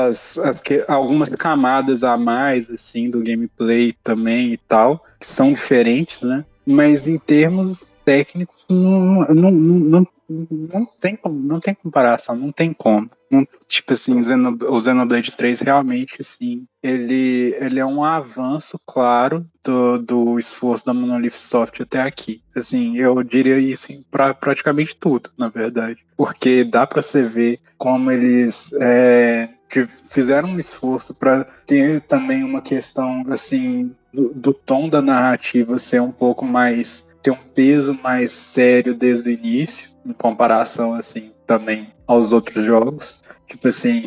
as, as, algumas camadas a mais assim do gameplay também e tal, que são diferentes, né? Mas em termos técnicos não, não, não, não, tem, não tem comparação, não tem como. Não, tipo assim, o Xenoblade 3 realmente, assim, ele, ele é um avanço claro do, do esforço da Monolith Soft até aqui. Assim, eu diria isso para praticamente tudo, na verdade. Porque dá para você ver como eles é, fizeram um esforço para ter também uma questão, assim, do, do tom da narrativa ser um pouco mais ter um peso mais sério desde o início, em comparação, assim, também aos outros jogos. Tipo assim,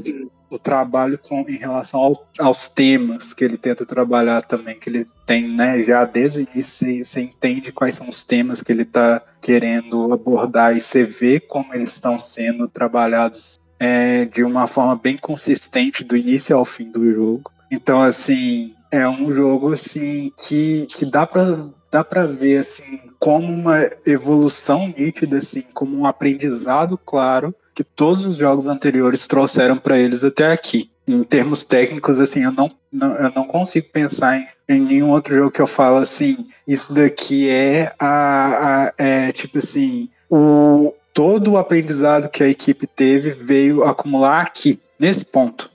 o trabalho com, em relação ao, aos temas que ele tenta trabalhar também, que ele tem, né, já desde o início, você entende quais são os temas que ele está querendo abordar e você vê como eles estão sendo trabalhados é, de uma forma bem consistente do início ao fim do jogo. Então, assim, é um jogo assim que, que dá para dá para ver assim como uma evolução nítida assim, como um aprendizado claro que todos os jogos anteriores trouxeram para eles até aqui. Em termos técnicos, assim, eu não, não, eu não consigo pensar em, em nenhum outro jogo que eu falo assim, isso daqui é a, a é, tipo assim, o todo o aprendizado que a equipe teve veio acumular aqui, nesse ponto.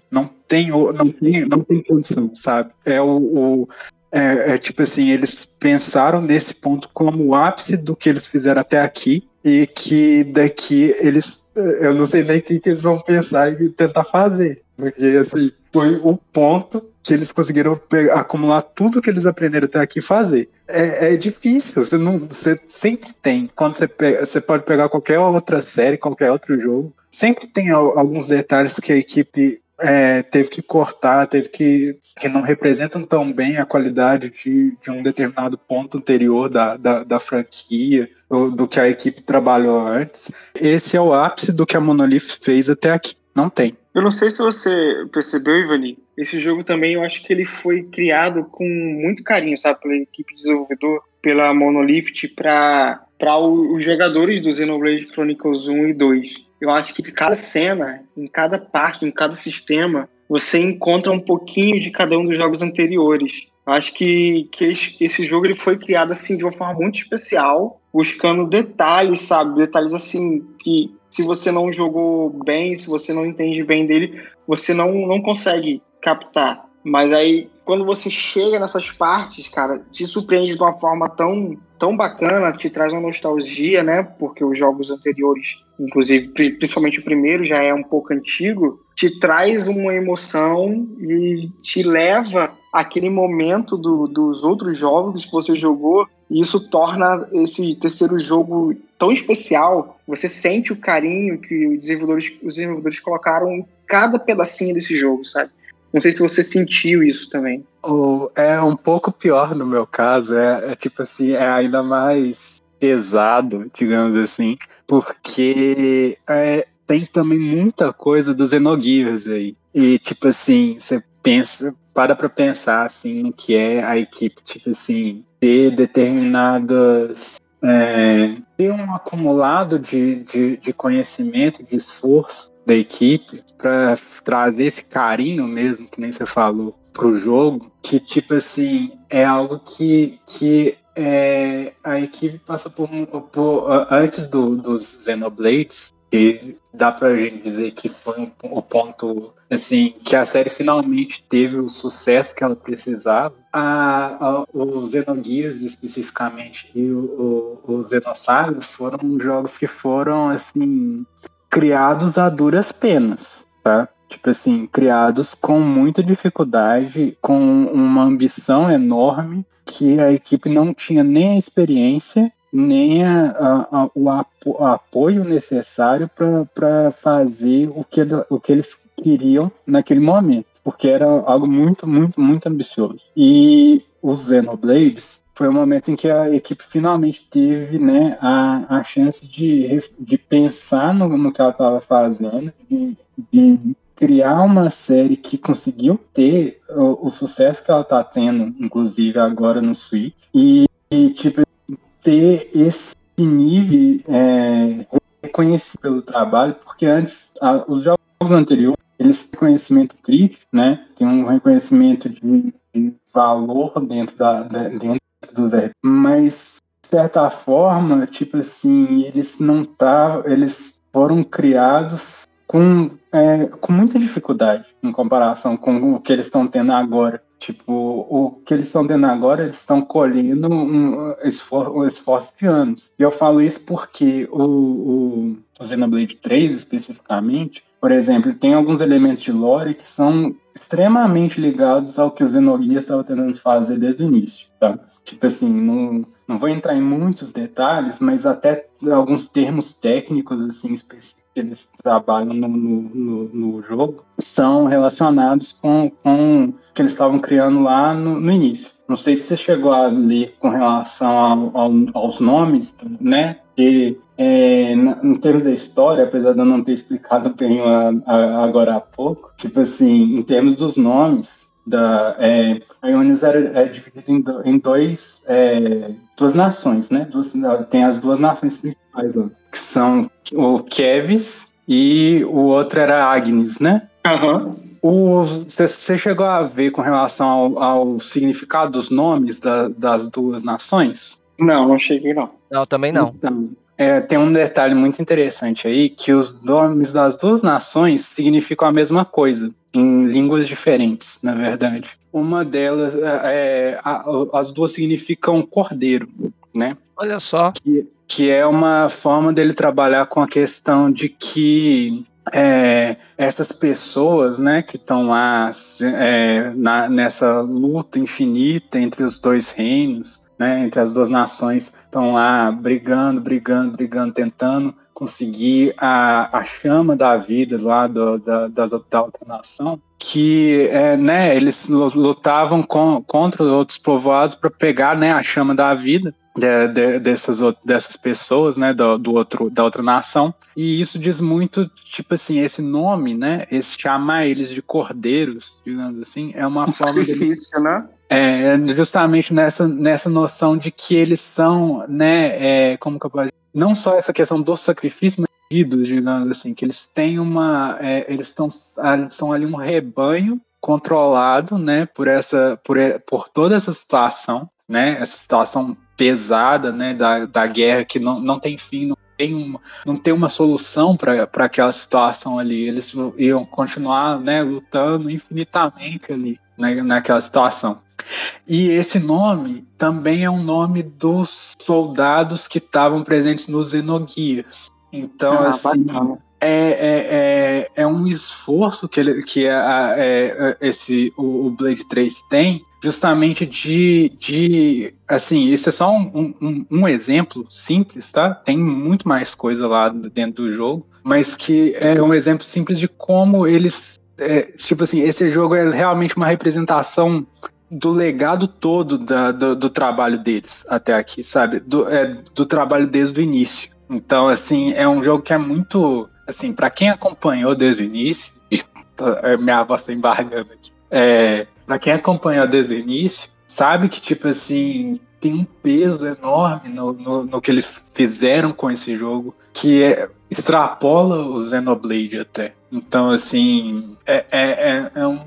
Tem, não tem, não tem condição, sabe? É o, o é, é, tipo assim, eles pensaram nesse ponto como o ápice do que eles fizeram até aqui e que daqui eles, eu não sei nem o que, que eles vão pensar e tentar fazer, porque assim foi o ponto que eles conseguiram pegar, acumular tudo que eles aprenderam até aqui e fazer. É, é, difícil, você não, você sempre tem. Quando você pega, você pode pegar qualquer outra série, qualquer outro jogo, sempre tem alguns detalhes que a equipe é, teve que cortar, teve que. que não representam tão bem a qualidade de, de um determinado ponto anterior da, da, da franquia, do, do que a equipe trabalhou antes. Esse é o ápice do que a Monolith fez até aqui. Não tem. Eu não sei se você percebeu, Ivani, esse jogo também eu acho que ele foi criado com muito carinho, sabe, pela equipe de desenvolvedor, pela Monolith, para os jogadores do Xenoblade Chronicles 1 e 2 eu acho que cada cena, em cada parte, em cada sistema, você encontra um pouquinho de cada um dos jogos anteriores. Eu acho que, que esse jogo ele foi criado assim de uma forma muito especial, buscando detalhes, sabe? Detalhes assim que se você não jogou bem, se você não entende bem dele, você não, não consegue captar. Mas aí, quando você chega nessas partes, cara, te surpreende de uma forma tão, tão bacana, te traz uma nostalgia, né? Porque os jogos anteriores, inclusive, principalmente o primeiro, já é um pouco antigo, te traz uma emoção e te leva aquele momento do, dos outros jogos que você jogou e isso torna esse terceiro jogo tão especial. Você sente o carinho que os desenvolvedores, os desenvolvedores colocaram em cada pedacinho desse jogo, sabe? Não sei se você sentiu isso também. é um pouco pior no meu caso. É, é tipo assim, é ainda mais pesado, digamos assim, porque é, tem também muita coisa dos Xenogears aí. E, tipo assim, você pensa, para pra pensar, assim, no que é a equipe, tipo assim, ter determinadas... É, ter um acumulado de, de, de conhecimento, de esforço da equipe para trazer esse carinho mesmo, que nem você falou, pro jogo, que tipo assim, é algo que, que é, a equipe passa por, por antes do, dos Xenoblades, que dá pra gente dizer que foi o ponto assim que a série finalmente teve o sucesso que ela precisava. A, a, o Xenogears especificamente e o, o, foram jogos que foram assim criados a duras penas, tá? Tipo assim, criados com muita dificuldade, com uma ambição enorme que a equipe não tinha nem a experiência nem a, a, o apo, apoio necessário para fazer o que, o que eles queriam naquele momento, porque era algo muito, muito, muito ambicioso. E os Xenoblades foi o momento em que a equipe finalmente teve né, a, a chance de, de pensar no, no que ela estava fazendo, de, de criar uma série que conseguiu ter o, o sucesso que ela está tendo, inclusive agora no Switch, e, e tipo, ter esse nível é, reconhecido pelo trabalho, porque antes, a, os jogos anteriores, eles têm conhecimento crítico, né? Tem um reconhecimento de, de valor dentro, da, da, dentro dos RPGs, mas de certa forma, tipo assim, eles não estavam, eles foram criados com, é, com muita dificuldade em comparação com o que eles estão tendo agora. Tipo, o que eles estão tendo agora, eles estão colhendo um esforço, um esforço de anos. E eu falo isso porque o, o, o Xenoblade 3, especificamente, por exemplo, tem alguns elementos de lore que são extremamente ligados ao que o Xenogears estava tentando fazer desde o início, tá? Tipo assim, não, não vou entrar em muitos detalhes, mas até alguns termos técnicos, assim, específicos que eles trabalham no, no, no jogo são relacionados com, com que eles estavam criando lá no, no, início. Não sei se você chegou a ler com relação ao, ao, aos nomes, né? Que é, em termos da história, apesar de eu não ter explicado bem a, a, agora há pouco, tipo assim, em termos dos nomes, da é, a Ionius é, é dividida em, em dois é, duas nações, né? Duas, tem as duas nações principais lá, que são o Kevis e o outro era Agnes, né? Uhum. Você chegou a ver com relação ao, ao significado dos nomes da, das duas nações? Não, não cheguei não. Não, também não. Então, é, tem um detalhe muito interessante aí, que os nomes das duas nações significam a mesma coisa, em línguas diferentes, na verdade. Uma delas, é, é a, as duas significam cordeiro, né? Olha só. Que, que é uma forma dele trabalhar com a questão de que é, essas pessoas, né, que estão lá é, na, nessa luta infinita entre os dois reinos, né, entre as duas nações, estão lá brigando, brigando, brigando, tentando conseguir a, a chama da vida lá do, da, da, da outra nação, que é, né, eles lutavam com, contra outros povoados para pegar né, a chama da vida de, de, dessas, dessas pessoas, né, do, do, outro, da outra nação. E isso diz muito, tipo assim, esse nome, né, esse chamar eles de cordeiros, digamos assim, é uma um forma. Sacrifício, de, né? É, justamente nessa, nessa noção de que eles são, né, é, como que eu posso dizer? Não só essa questão do sacrifício, mas digamos assim, que eles têm uma. É, eles estão são ali um rebanho controlado, né, por essa, por, por toda essa situação, né, essa situação pesada, né, da, da guerra que não, não tem fim, não tem uma, não tem uma solução para aquela situação ali. Eles iam continuar, né, lutando infinitamente ali né, naquela situação. E esse nome também é um nome dos soldados que estavam presentes nos Enoguias. Então, ah, assim, é, é, é, é, um esforço que, ele, que a, é, esse, o, o Blade 3 tem justamente de, de assim, isso é só um, um, um, exemplo simples, tá? Tem muito mais coisa lá dentro do jogo, mas que é um exemplo simples de como eles, é, tipo assim, esse jogo é realmente uma representação do legado todo da, do, do, trabalho deles até aqui, sabe? Do, é, do trabalho desde o início. Então, assim, é um jogo que é muito, assim, para quem acompanhou desde o início, minha voz tá embargando aqui. É, para quem acompanhou desde o início, sabe que, tipo assim, tem um peso enorme no, no, no que eles fizeram com esse jogo, que é, extrapola o Xenoblade até. Então, assim, é, é, é, é um,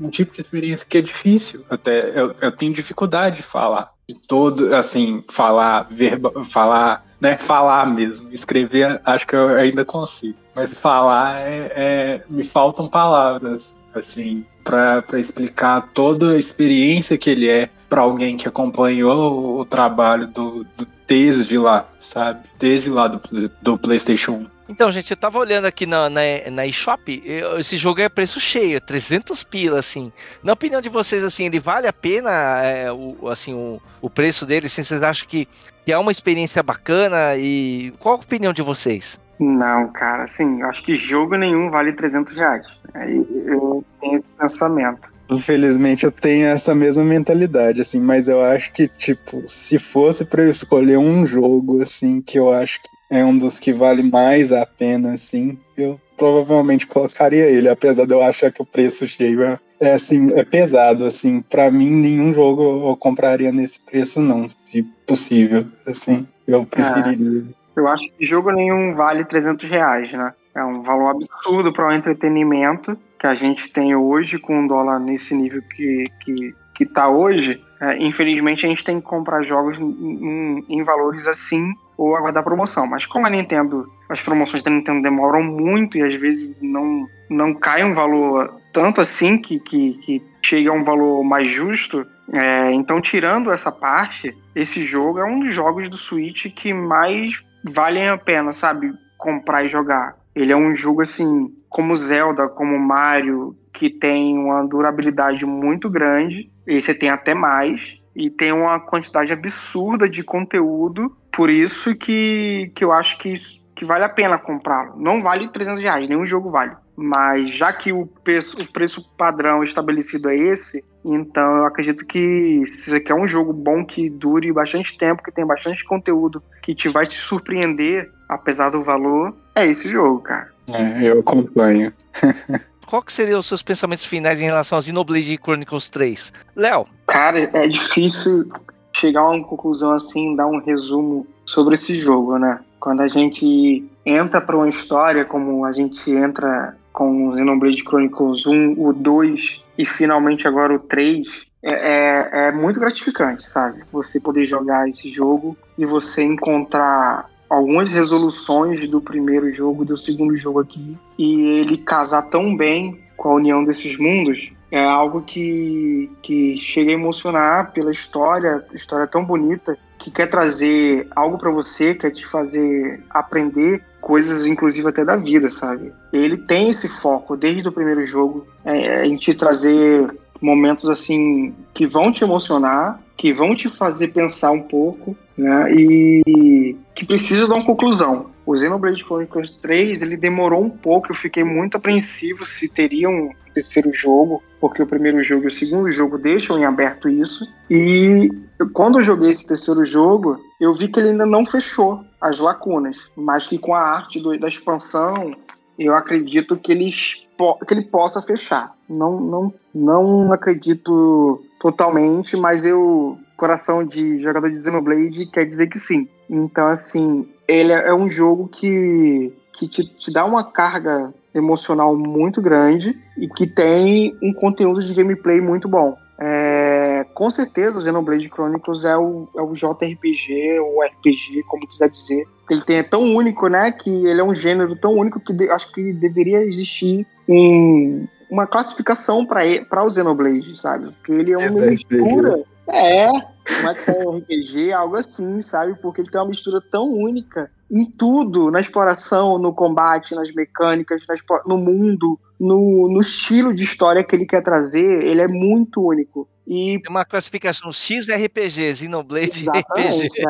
um, tipo de experiência que é difícil até. Eu, eu tenho dificuldade de falar de todo, assim, falar, verba, falar, né, falar mesmo, escrever, acho que eu ainda consigo, mas falar é, é me faltam palavras, assim, para explicar toda a experiência que ele é para alguém que acompanhou o trabalho do, do, desde lá, sabe? Desde lá do, do PlayStation 1. Então, gente, eu tava olhando aqui na, na, na eShop, esse jogo é preço cheio, 300 pila, assim. Na opinião de vocês, assim, ele vale a pena, é, o, assim, o, o preço dele, assim, vocês acham que, que é uma experiência bacana e qual a opinião de vocês? Não, cara, assim, eu acho que jogo nenhum vale 300 reais. Aí eu tenho esse pensamento. Infelizmente eu tenho essa mesma mentalidade, assim, mas eu acho que, tipo, se fosse para eu escolher um jogo, assim, que eu acho que é um dos que vale mais a pena, assim, eu provavelmente colocaria ele, apesar de eu achar que o preço cheio é, é assim, é pesado, assim, para mim nenhum jogo eu compraria nesse preço não, se possível, assim, eu preferiria. É, eu acho que jogo nenhum vale 300 reais, né? É um valor absurdo para o entretenimento que a gente tem hoje com o dólar nesse nível que, que, que tá hoje. É, infelizmente a gente tem que comprar jogos em, em valores assim ou aguardar promoção. Mas como a Nintendo, as promoções da Nintendo demoram muito e às vezes não, não cai um valor tanto assim que, que, que chega a um valor mais justo. É, então, tirando essa parte, esse jogo é um dos jogos do Switch que mais valem a pena, sabe? Comprar e jogar. Ele é um jogo assim, como Zelda, como Mario, que tem uma durabilidade muito grande. Esse tem até mais. E tem uma quantidade absurda de conteúdo. Por isso que, que eu acho que, que vale a pena comprá-lo. Não vale 300 reais, nenhum jogo vale. Mas já que o preço, o preço padrão estabelecido é esse, então eu acredito que se você quer um jogo bom que dure bastante tempo, que tem bastante conteúdo, que te vai te surpreender, apesar do valor, é esse jogo, cara. É, eu acompanho. *laughs* Qual que seriam os seus pensamentos finais em relação a Xenoblade Chronicles 3? Léo? Cara, é difícil chegar a uma conclusão assim, dar um resumo sobre esse jogo, né? Quando a gente entra para uma história como a gente entra com o Xenoblade Chronicles 1, o 2 e finalmente agora o 3, é, é, é, muito gratificante, sabe? Você poder jogar esse jogo e você encontrar algumas resoluções do primeiro jogo do segundo jogo aqui e ele casar tão bem com a união desses mundos é algo que, que chega a emocionar pela história, história tão bonita que quer trazer algo para você, quer te fazer aprender coisas, inclusive até da vida, sabe? Ele tem esse foco desde o primeiro jogo é, em te trazer momentos assim que vão te emocionar, que vão te fazer pensar um pouco, né? E que precisa dar uma conclusão. O Xenoblade Chronicles 3, ele demorou um pouco, eu fiquei muito apreensivo se teria um terceiro jogo, porque o primeiro jogo e o segundo jogo deixam em aberto isso. E quando eu joguei esse terceiro jogo, eu vi que ele ainda não fechou as lacunas, mas que com a arte do, da expansão, eu acredito que ele, que ele possa fechar. Não, não, não acredito totalmente, mas eu coração de jogador de Xenoblade quer dizer que sim. Então, assim, ele é um jogo que, que te, te dá uma carga emocional muito grande e que tem um conteúdo de gameplay muito bom. É, com certeza o Xenoblade Chronicles é o, é o JRPG, ou RPG, como quiser dizer. Ele tem, é tão único, né? Que ele é um gênero tão único que de, acho que deveria existir um, uma classificação para o Xenoblade, sabe? Porque ele é uma é mistura. É, um action RPG, algo assim, sabe? Porque ele tem uma mistura tão única em tudo, na exploração, no combate, nas mecânicas, no mundo, no, no estilo de história que ele quer trazer, ele é muito único. E... Tem uma classificação XRPG, Xenoblade Exatamente, RPG.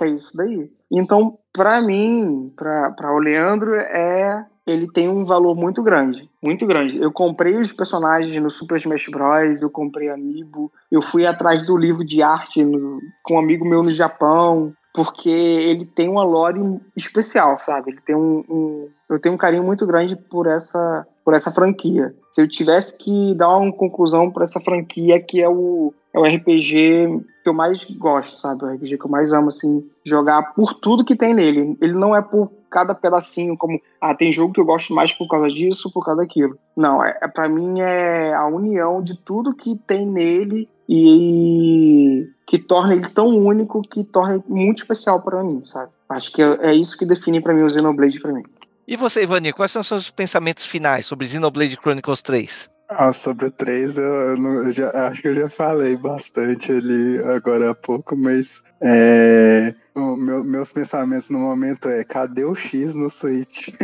É, é isso daí. Então, para mim, para o Leandro, é ele tem um valor muito grande, muito grande. Eu comprei os personagens no Super Smash Bros, eu comprei Amiibo, eu fui atrás do livro de arte no, com um amigo meu no Japão, porque ele tem uma lore especial, sabe? Ele tem um, um, eu tenho um carinho muito grande por essa por essa franquia. Se eu tivesse que dar uma conclusão para essa franquia que é o é o RPG que eu mais gosto, sabe? O RPG que eu mais amo, assim, jogar por tudo que tem nele. Ele não é por cada pedacinho, como, ah, tem jogo que eu gosto mais por causa disso, por causa daquilo. Não, é, é para mim é a união de tudo que tem nele e que torna ele tão único, que torna muito especial para mim, sabe? Acho que é, é isso que define para mim o Xenoblade para mim. E você, Ivani, quais são os seus pensamentos finais sobre Xenoblade Chronicles 3? Ah, sobre o 3, eu, eu, eu já, acho que eu já falei bastante ali agora há pouco, mas é, meu, meus pensamentos no momento é cadê o X no Switch? *laughs*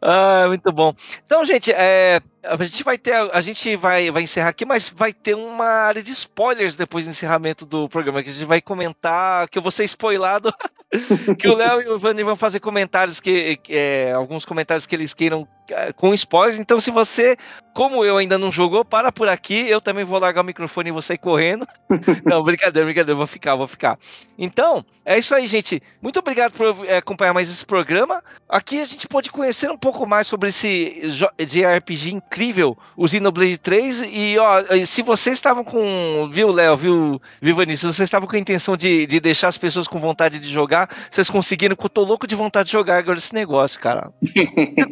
ah, muito bom. Então, gente, é, a gente vai ter, a gente vai, vai encerrar aqui, mas vai ter uma área de spoilers depois do encerramento do programa, que a gente vai comentar, que eu vou ser spoilado, *laughs* que o Léo e o Vani vão fazer comentários que, é, alguns comentários que eles queiram é, com spoilers. Então, se você, como eu ainda não jogou, para por aqui, eu também vou largar o microfone e vou sair correndo. *laughs* não, brincadeira, brincadeira, vou ficar, vou ficar. Então, é isso aí, gente. Muito obrigado por é, acompanhar mais esse programa. Aqui a gente pode conhecer um pouco mais sobre esse JRPG incrível o Xenoblade 3. E ó, se vocês estavam com. Viu, Léo, viu, Vivani? Se vocês estavam com a intenção de, de deixar as pessoas com vontade de jogar, vocês conseguiram, porque eu tô louco de vontade de jogar agora esse negócio, cara.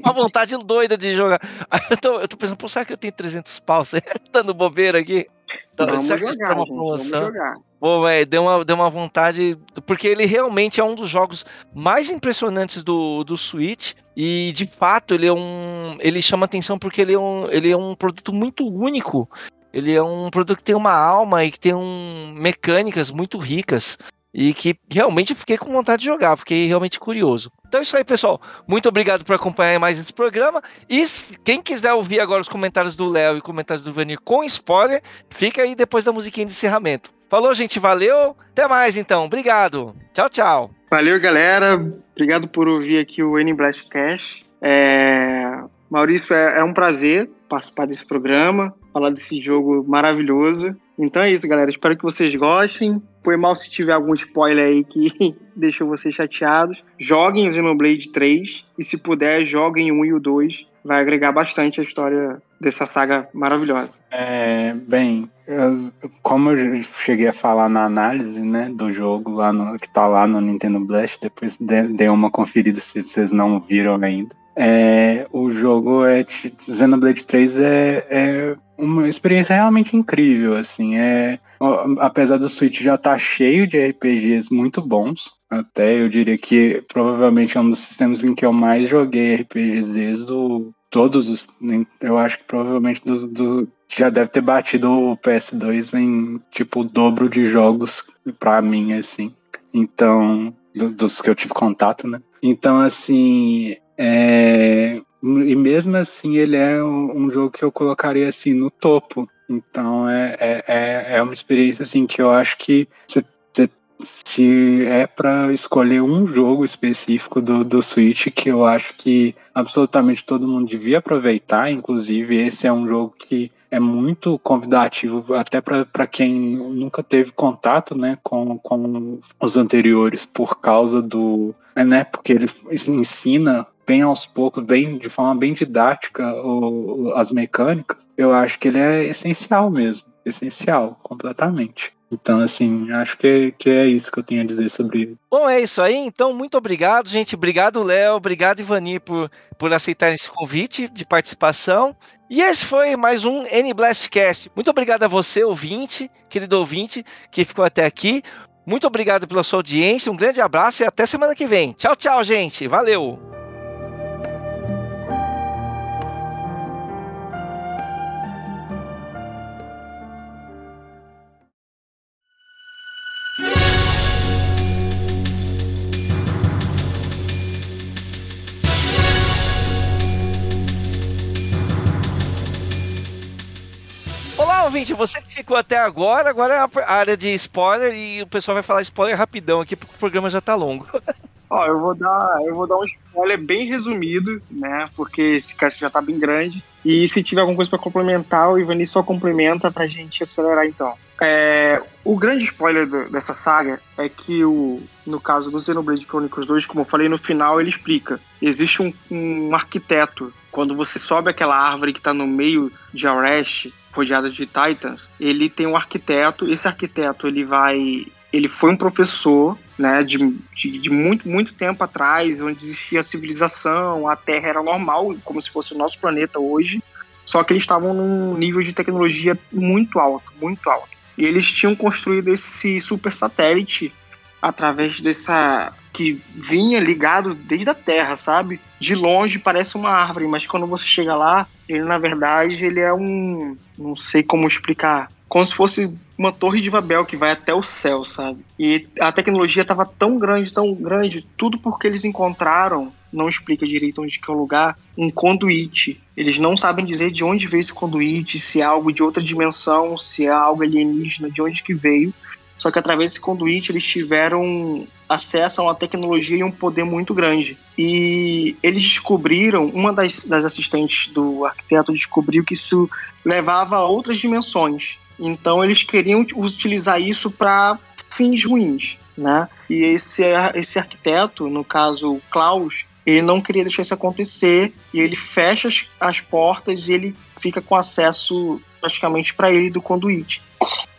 Uma vontade doida de jogar. Aí *laughs* eu tô, eu tô pensando, pô, será que eu tenho 300 pau? Você dando bobeira aqui? Vamos será jogar, que uma promoção? Vamos jogar. Pô, véio, deu uma, deu uma vontade. Porque ele realmente é um dos jogos mais impressionantes do, do Switch. E de fato, ele é um. Ele chama atenção porque ele é um, ele é um produto muito único. Ele é um produto que tem uma alma e que tem um, mecânicas muito ricas. E que realmente fiquei com vontade de jogar, fiquei realmente curioso. Então é isso aí, pessoal. Muito obrigado por acompanhar mais esse programa. E quem quiser ouvir agora os comentários do Léo e comentários do Vanir com spoiler, fica aí depois da musiquinha de encerramento. Falou, gente. Valeu. Até mais, então. Obrigado. Tchau, tchau. Valeu, galera. Obrigado por ouvir aqui o N Blast Cash. É... Maurício, é, é um prazer participar desse programa, falar desse jogo maravilhoso. Então é isso, galera. Espero que vocês gostem. Foi mal se tiver algum spoiler aí que *laughs* deixou vocês chateados. Joguem o Xenoblade 3 e se puder, joguem o 1 e o 2. Vai agregar bastante a história dessa saga maravilhosa. É, bem, eu, como eu cheguei a falar na análise, né, do jogo lá no, que tá lá no Nintendo Blast, depois dei uma conferida se vocês não viram ainda. É, o jogo é Xenoblade 3 é, é uma experiência realmente incrível, assim, é apesar do Switch já estar tá cheio de RPGs muito bons, até eu diria que provavelmente é um dos sistemas em que eu mais joguei RPGs desde o, todos os, eu acho que provavelmente do, do já deve ter batido o PS2 em tipo o dobro de jogos para mim assim. Então, do, dos que eu tive contato, né? Então, assim, é, e mesmo assim, ele é um, jogo que eu colocaria assim no topo. Então é, é, é, é uma experiência assim que eu acho que se, se, se é para escolher um jogo específico do, do Switch que eu acho que absolutamente todo mundo devia aproveitar, inclusive esse é um jogo que é muito convidativo até para quem nunca teve contato né, com, com os anteriores por causa do. Né, porque ele ensina bem aos poucos, bem de forma bem didática o, as mecânicas, eu acho que ele é essencial mesmo, essencial, completamente. Então, assim, acho que, que é isso que eu tenho a dizer sobre ele. Bom, é isso aí. Então, muito obrigado, gente. Obrigado, Léo. Obrigado, Ivani, por, por aceitar esse convite de participação. E esse foi mais um N Blastcast. Muito obrigado a você, ouvinte, querido ouvinte, que ficou até aqui. Muito obrigado pela sua audiência. Um grande abraço e até semana que vem. Tchau, tchau, gente. Valeu. Ouvinte, você que ficou até agora, agora é a área de spoiler e o pessoal vai falar spoiler rapidão aqui porque o programa já tá longo. *laughs* Ó, eu vou dar, eu vou dar um spoiler bem resumido, né? Porque esse cast já tá bem grande. E se tiver alguma coisa para complementar, o Ivani só complementa pra gente acelerar então. É, o grande spoiler do, dessa saga é que o, no caso do Xenoblade Chronicles 2, como eu falei no final, ele explica. Existe um, um arquiteto. Quando você sobe aquela árvore que tá no meio de Arrest, rodeada de Titans, ele tem um arquiteto. Esse arquiteto ele vai ele foi um professor né, de, de, de, muito, muito tempo atrás, onde existia civilização, a Terra era normal, como se fosse o nosso planeta hoje, só que eles estavam num nível de tecnologia muito alto, muito alto. E eles tinham construído esse super satélite através dessa que vinha ligado desde a Terra, sabe? De longe parece uma árvore, mas quando você chega lá, ele na verdade ele é um, não sei como explicar, como se fosse uma torre de Babel que vai até o céu, sabe? E a tecnologia estava tão grande, tão grande, tudo porque eles encontraram, não explica direito onde que é o lugar, um conduíte. Eles não sabem dizer de onde veio esse conduíte, se é algo de outra dimensão, se é algo alienígena, de onde que veio. Só que através desse conduíte eles tiveram acesso a uma tecnologia e um poder muito grande. E eles descobriram, uma das, das assistentes do arquiteto descobriu que isso levava a outras dimensões. Então eles queriam utilizar isso para fins ruins, né? E esse, esse arquiteto, no caso Klaus, ele não queria deixar isso acontecer e ele fecha as, as portas e ele fica com acesso praticamente para ele do conduíte.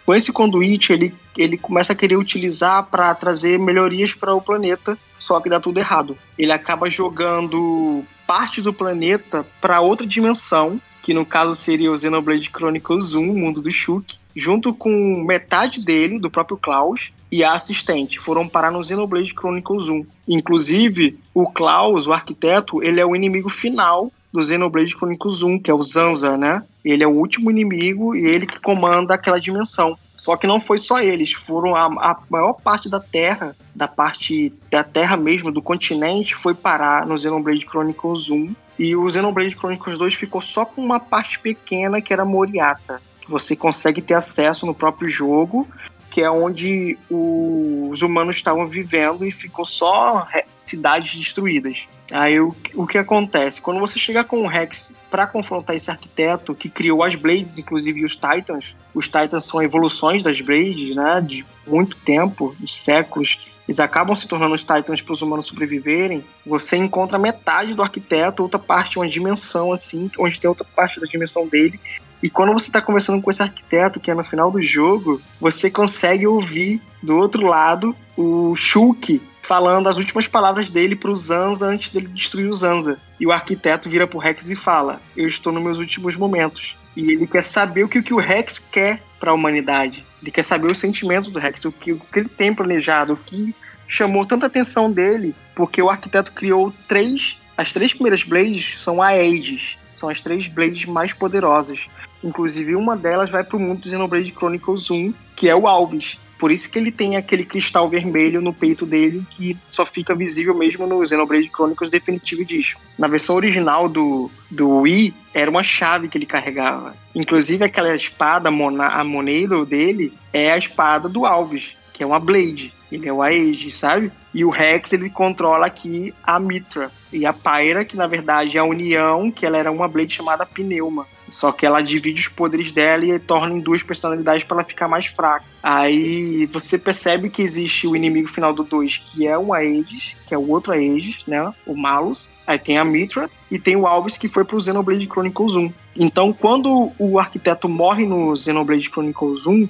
Com esse conduíte, ele, ele começa a querer utilizar para trazer melhorias para o planeta, só que dá tudo errado. Ele acaba jogando parte do planeta para outra dimensão que no caso seria o Xenoblade Chronicles 1, Mundo do Shulk, junto com metade dele, do próprio Klaus, e a assistente. Foram parar no Xenoblade Chronicles 1. Inclusive, o Klaus, o arquiteto, ele é o inimigo final do Xenoblade Chronicles 1, que é o Zanza, né? Ele é o último inimigo e ele que comanda aquela dimensão. Só que não foi só eles, foram a, a, maior parte da Terra, da parte da Terra mesmo, do continente, foi parar no Xenoblade Chronicles 1. E o Xenoblade Chronicles 2 ficou só com uma parte pequena que era Moriata, que você consegue ter acesso no próprio jogo, que é onde os humanos estavam vivendo e ficou só cidades destruídas. Aí o, o que acontece? Quando você chegar com o Rex para confrontar esse arquiteto que criou as Blades, inclusive os Titans, os Titans são evoluções das Blades, né? De muito tempo, de séculos. Eles acabam se tornando os Titans para os humanos sobreviverem. Você encontra metade do arquiteto, outra parte, uma dimensão assim, onde tem outra parte da dimensão dele. E quando você está conversando com esse arquiteto, que é no final do jogo, você consegue ouvir do outro lado o Shulk falando as últimas palavras dele pro Zanza antes dele destruir o Zanza. E o arquiteto vira pro Rex e fala: Eu estou nos meus últimos momentos. E ele quer saber o que, o, que o Rex quer para a humanidade. Ele quer saber o sentimento do Rex, o que, o que ele tem planejado, o que chamou tanta atenção dele, porque o arquiteto criou três. As três primeiras Blades são Aedes, são as três Blades mais poderosas. Inclusive, uma delas vai para o mundo do Xenoblade Chronicles 1, que é o Alves. Por isso que ele tem aquele cristal vermelho no peito dele que só fica visível mesmo no Xenoblade Chronicles Definitive Edition. Na versão original do, do Wii, era uma chave que ele carregava. Inclusive aquela espada, a Moneiro dele, é a espada do Alves, que é uma Blade. Ele é o Age, sabe? E o Rex, ele controla aqui a Mitra. E a Pyra, que na verdade é a União, que ela era uma Blade chamada Pneuma. Só que ela divide os poderes dela e torna em duas personalidades para ela ficar mais fraca. Aí você percebe que existe o inimigo final do 2, que é o Aegis, que é o outro Aegis, né? O Malus. Aí tem a Mitra e tem o Alves que foi pro Xenoblade Chronicles 1. Então, quando o arquiteto morre no Xenoblade Chronicles 1,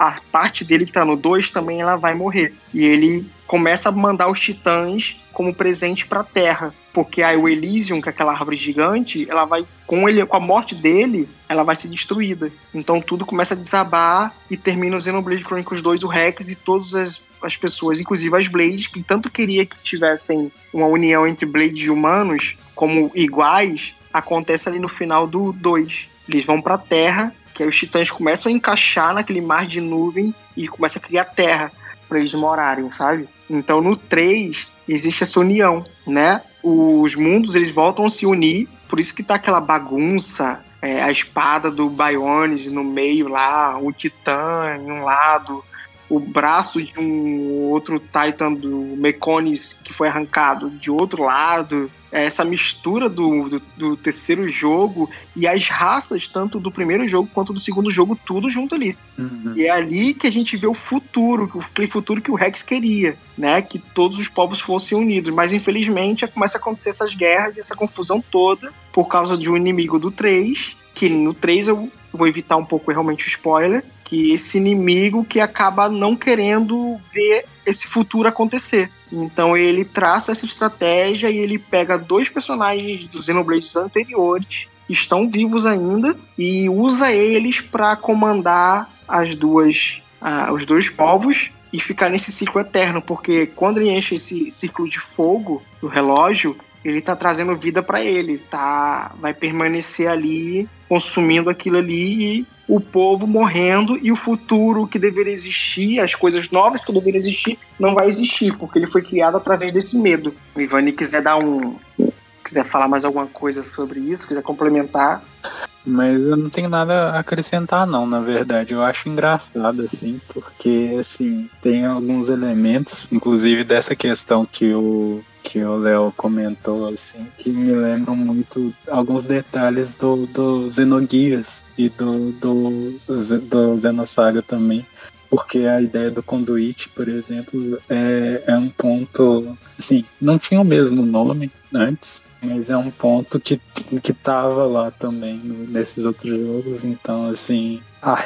a parte dele que tá no 2 também ela vai morrer. E ele começa a mandar os titãs como presente para a Terra, porque o Elysium, que é aquela árvore gigante, ela vai com ele com a morte dele, ela vai ser destruída. Então tudo começa a desabar e termina o Xenoblade Chronicles 2, o Rex e todas as, as pessoas, inclusive as Blades, que tanto queria que tivessem uma união entre Blades e humanos como iguais, acontece ali no final do 2. Eles vão para a Terra que aí os titãs começam a encaixar naquele mar de nuvem e começa a criar terra para eles morarem, sabe? Então no 3 existe essa união, né? Os mundos eles voltam a se unir, por isso que tá aquela bagunça, é, a espada do Bionis no meio lá, o titã em um lado, o braço de um outro Titan do Meconis que foi arrancado de outro lado. É essa mistura do, do, do, terceiro jogo e as raças, tanto do primeiro jogo quanto do segundo jogo, tudo junto ali. Uhum. E é ali que a gente vê o futuro, aquele futuro que o Rex queria, né? Que todos os povos fossem unidos. Mas infelizmente começa a acontecer essas guerras, essa confusão toda, por causa de um inimigo do 3, que no 3 eu vou evitar um pouco realmente o spoiler, que esse inimigo que acaba não querendo ver esse futuro acontecer. Então ele traça essa estratégia e ele pega dois personagens dos Xenoblades anteriores que estão vivos ainda e usa eles para comandar as duas uh, os dois povos e ficar nesse ciclo eterno, porque quando ele enche esse ciclo de fogo do relógio, ele tá trazendo vida para ele, tá vai permanecer ali consumindo aquilo ali e o povo morrendo e o futuro que deveria existir, as coisas novas que deveriam existir, não vai existir, porque ele foi criado através desse medo. O Ivani quiser dar um. quiser falar mais alguma coisa sobre isso, quiser complementar. Mas eu não tenho nada a acrescentar, não, na verdade. Eu acho engraçado, assim, porque, assim, tem alguns elementos, inclusive dessa questão que o que o Léo comentou, assim, que me lembram muito alguns detalhes do, do Xenoguias e do, do, do Xenosaga também. Porque a ideia do conduíte, por exemplo, é, é um ponto. Assim, não tinha o mesmo nome antes, mas é um ponto que, que tava lá também nesses outros jogos. Então, assim, a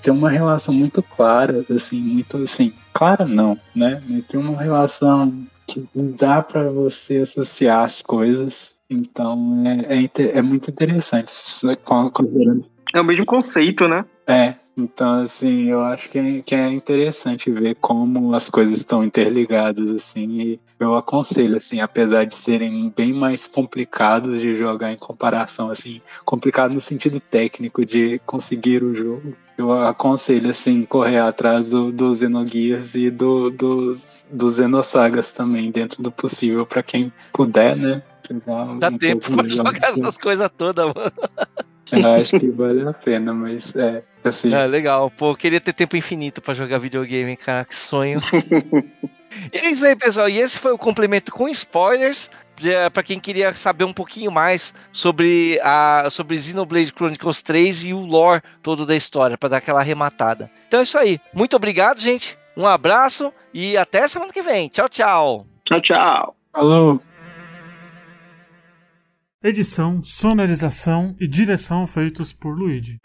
tem uma relação muito clara, assim, muito assim, clara não, né? Tem uma relação que dá para você associar as coisas. Então é, é, é muito interessante. Considerando. É o mesmo conceito, né? É, então, assim, eu acho que é, que é interessante ver como as coisas estão interligadas, assim, e eu aconselho, assim, apesar de serem bem mais complicados de jogar em comparação, assim, complicado no sentido técnico de conseguir o jogo, eu aconselho, assim, correr atrás do, do Xenogears e do, dos, do Xenosagas também, dentro do possível, para quem puder, né? Dá um tempo pra jogar essas coisas todas, mano. Eu acho que vale a pena, mas é assim. É legal. Pô, eu queria ter tempo infinito para jogar videogame, cara. Que sonho. *laughs* e é isso aí, pessoal. E esse foi o complemento com spoilers. para quem queria saber um pouquinho mais sobre a sobre Xenoblade Chronicles 3 e o lore todo da história, para dar aquela arrematada. Então é isso aí. Muito obrigado, gente. Um abraço e até semana que vem. Tchau, tchau. Tchau, tchau. Falou. Edição, sonorização e direção feitos por Luigi.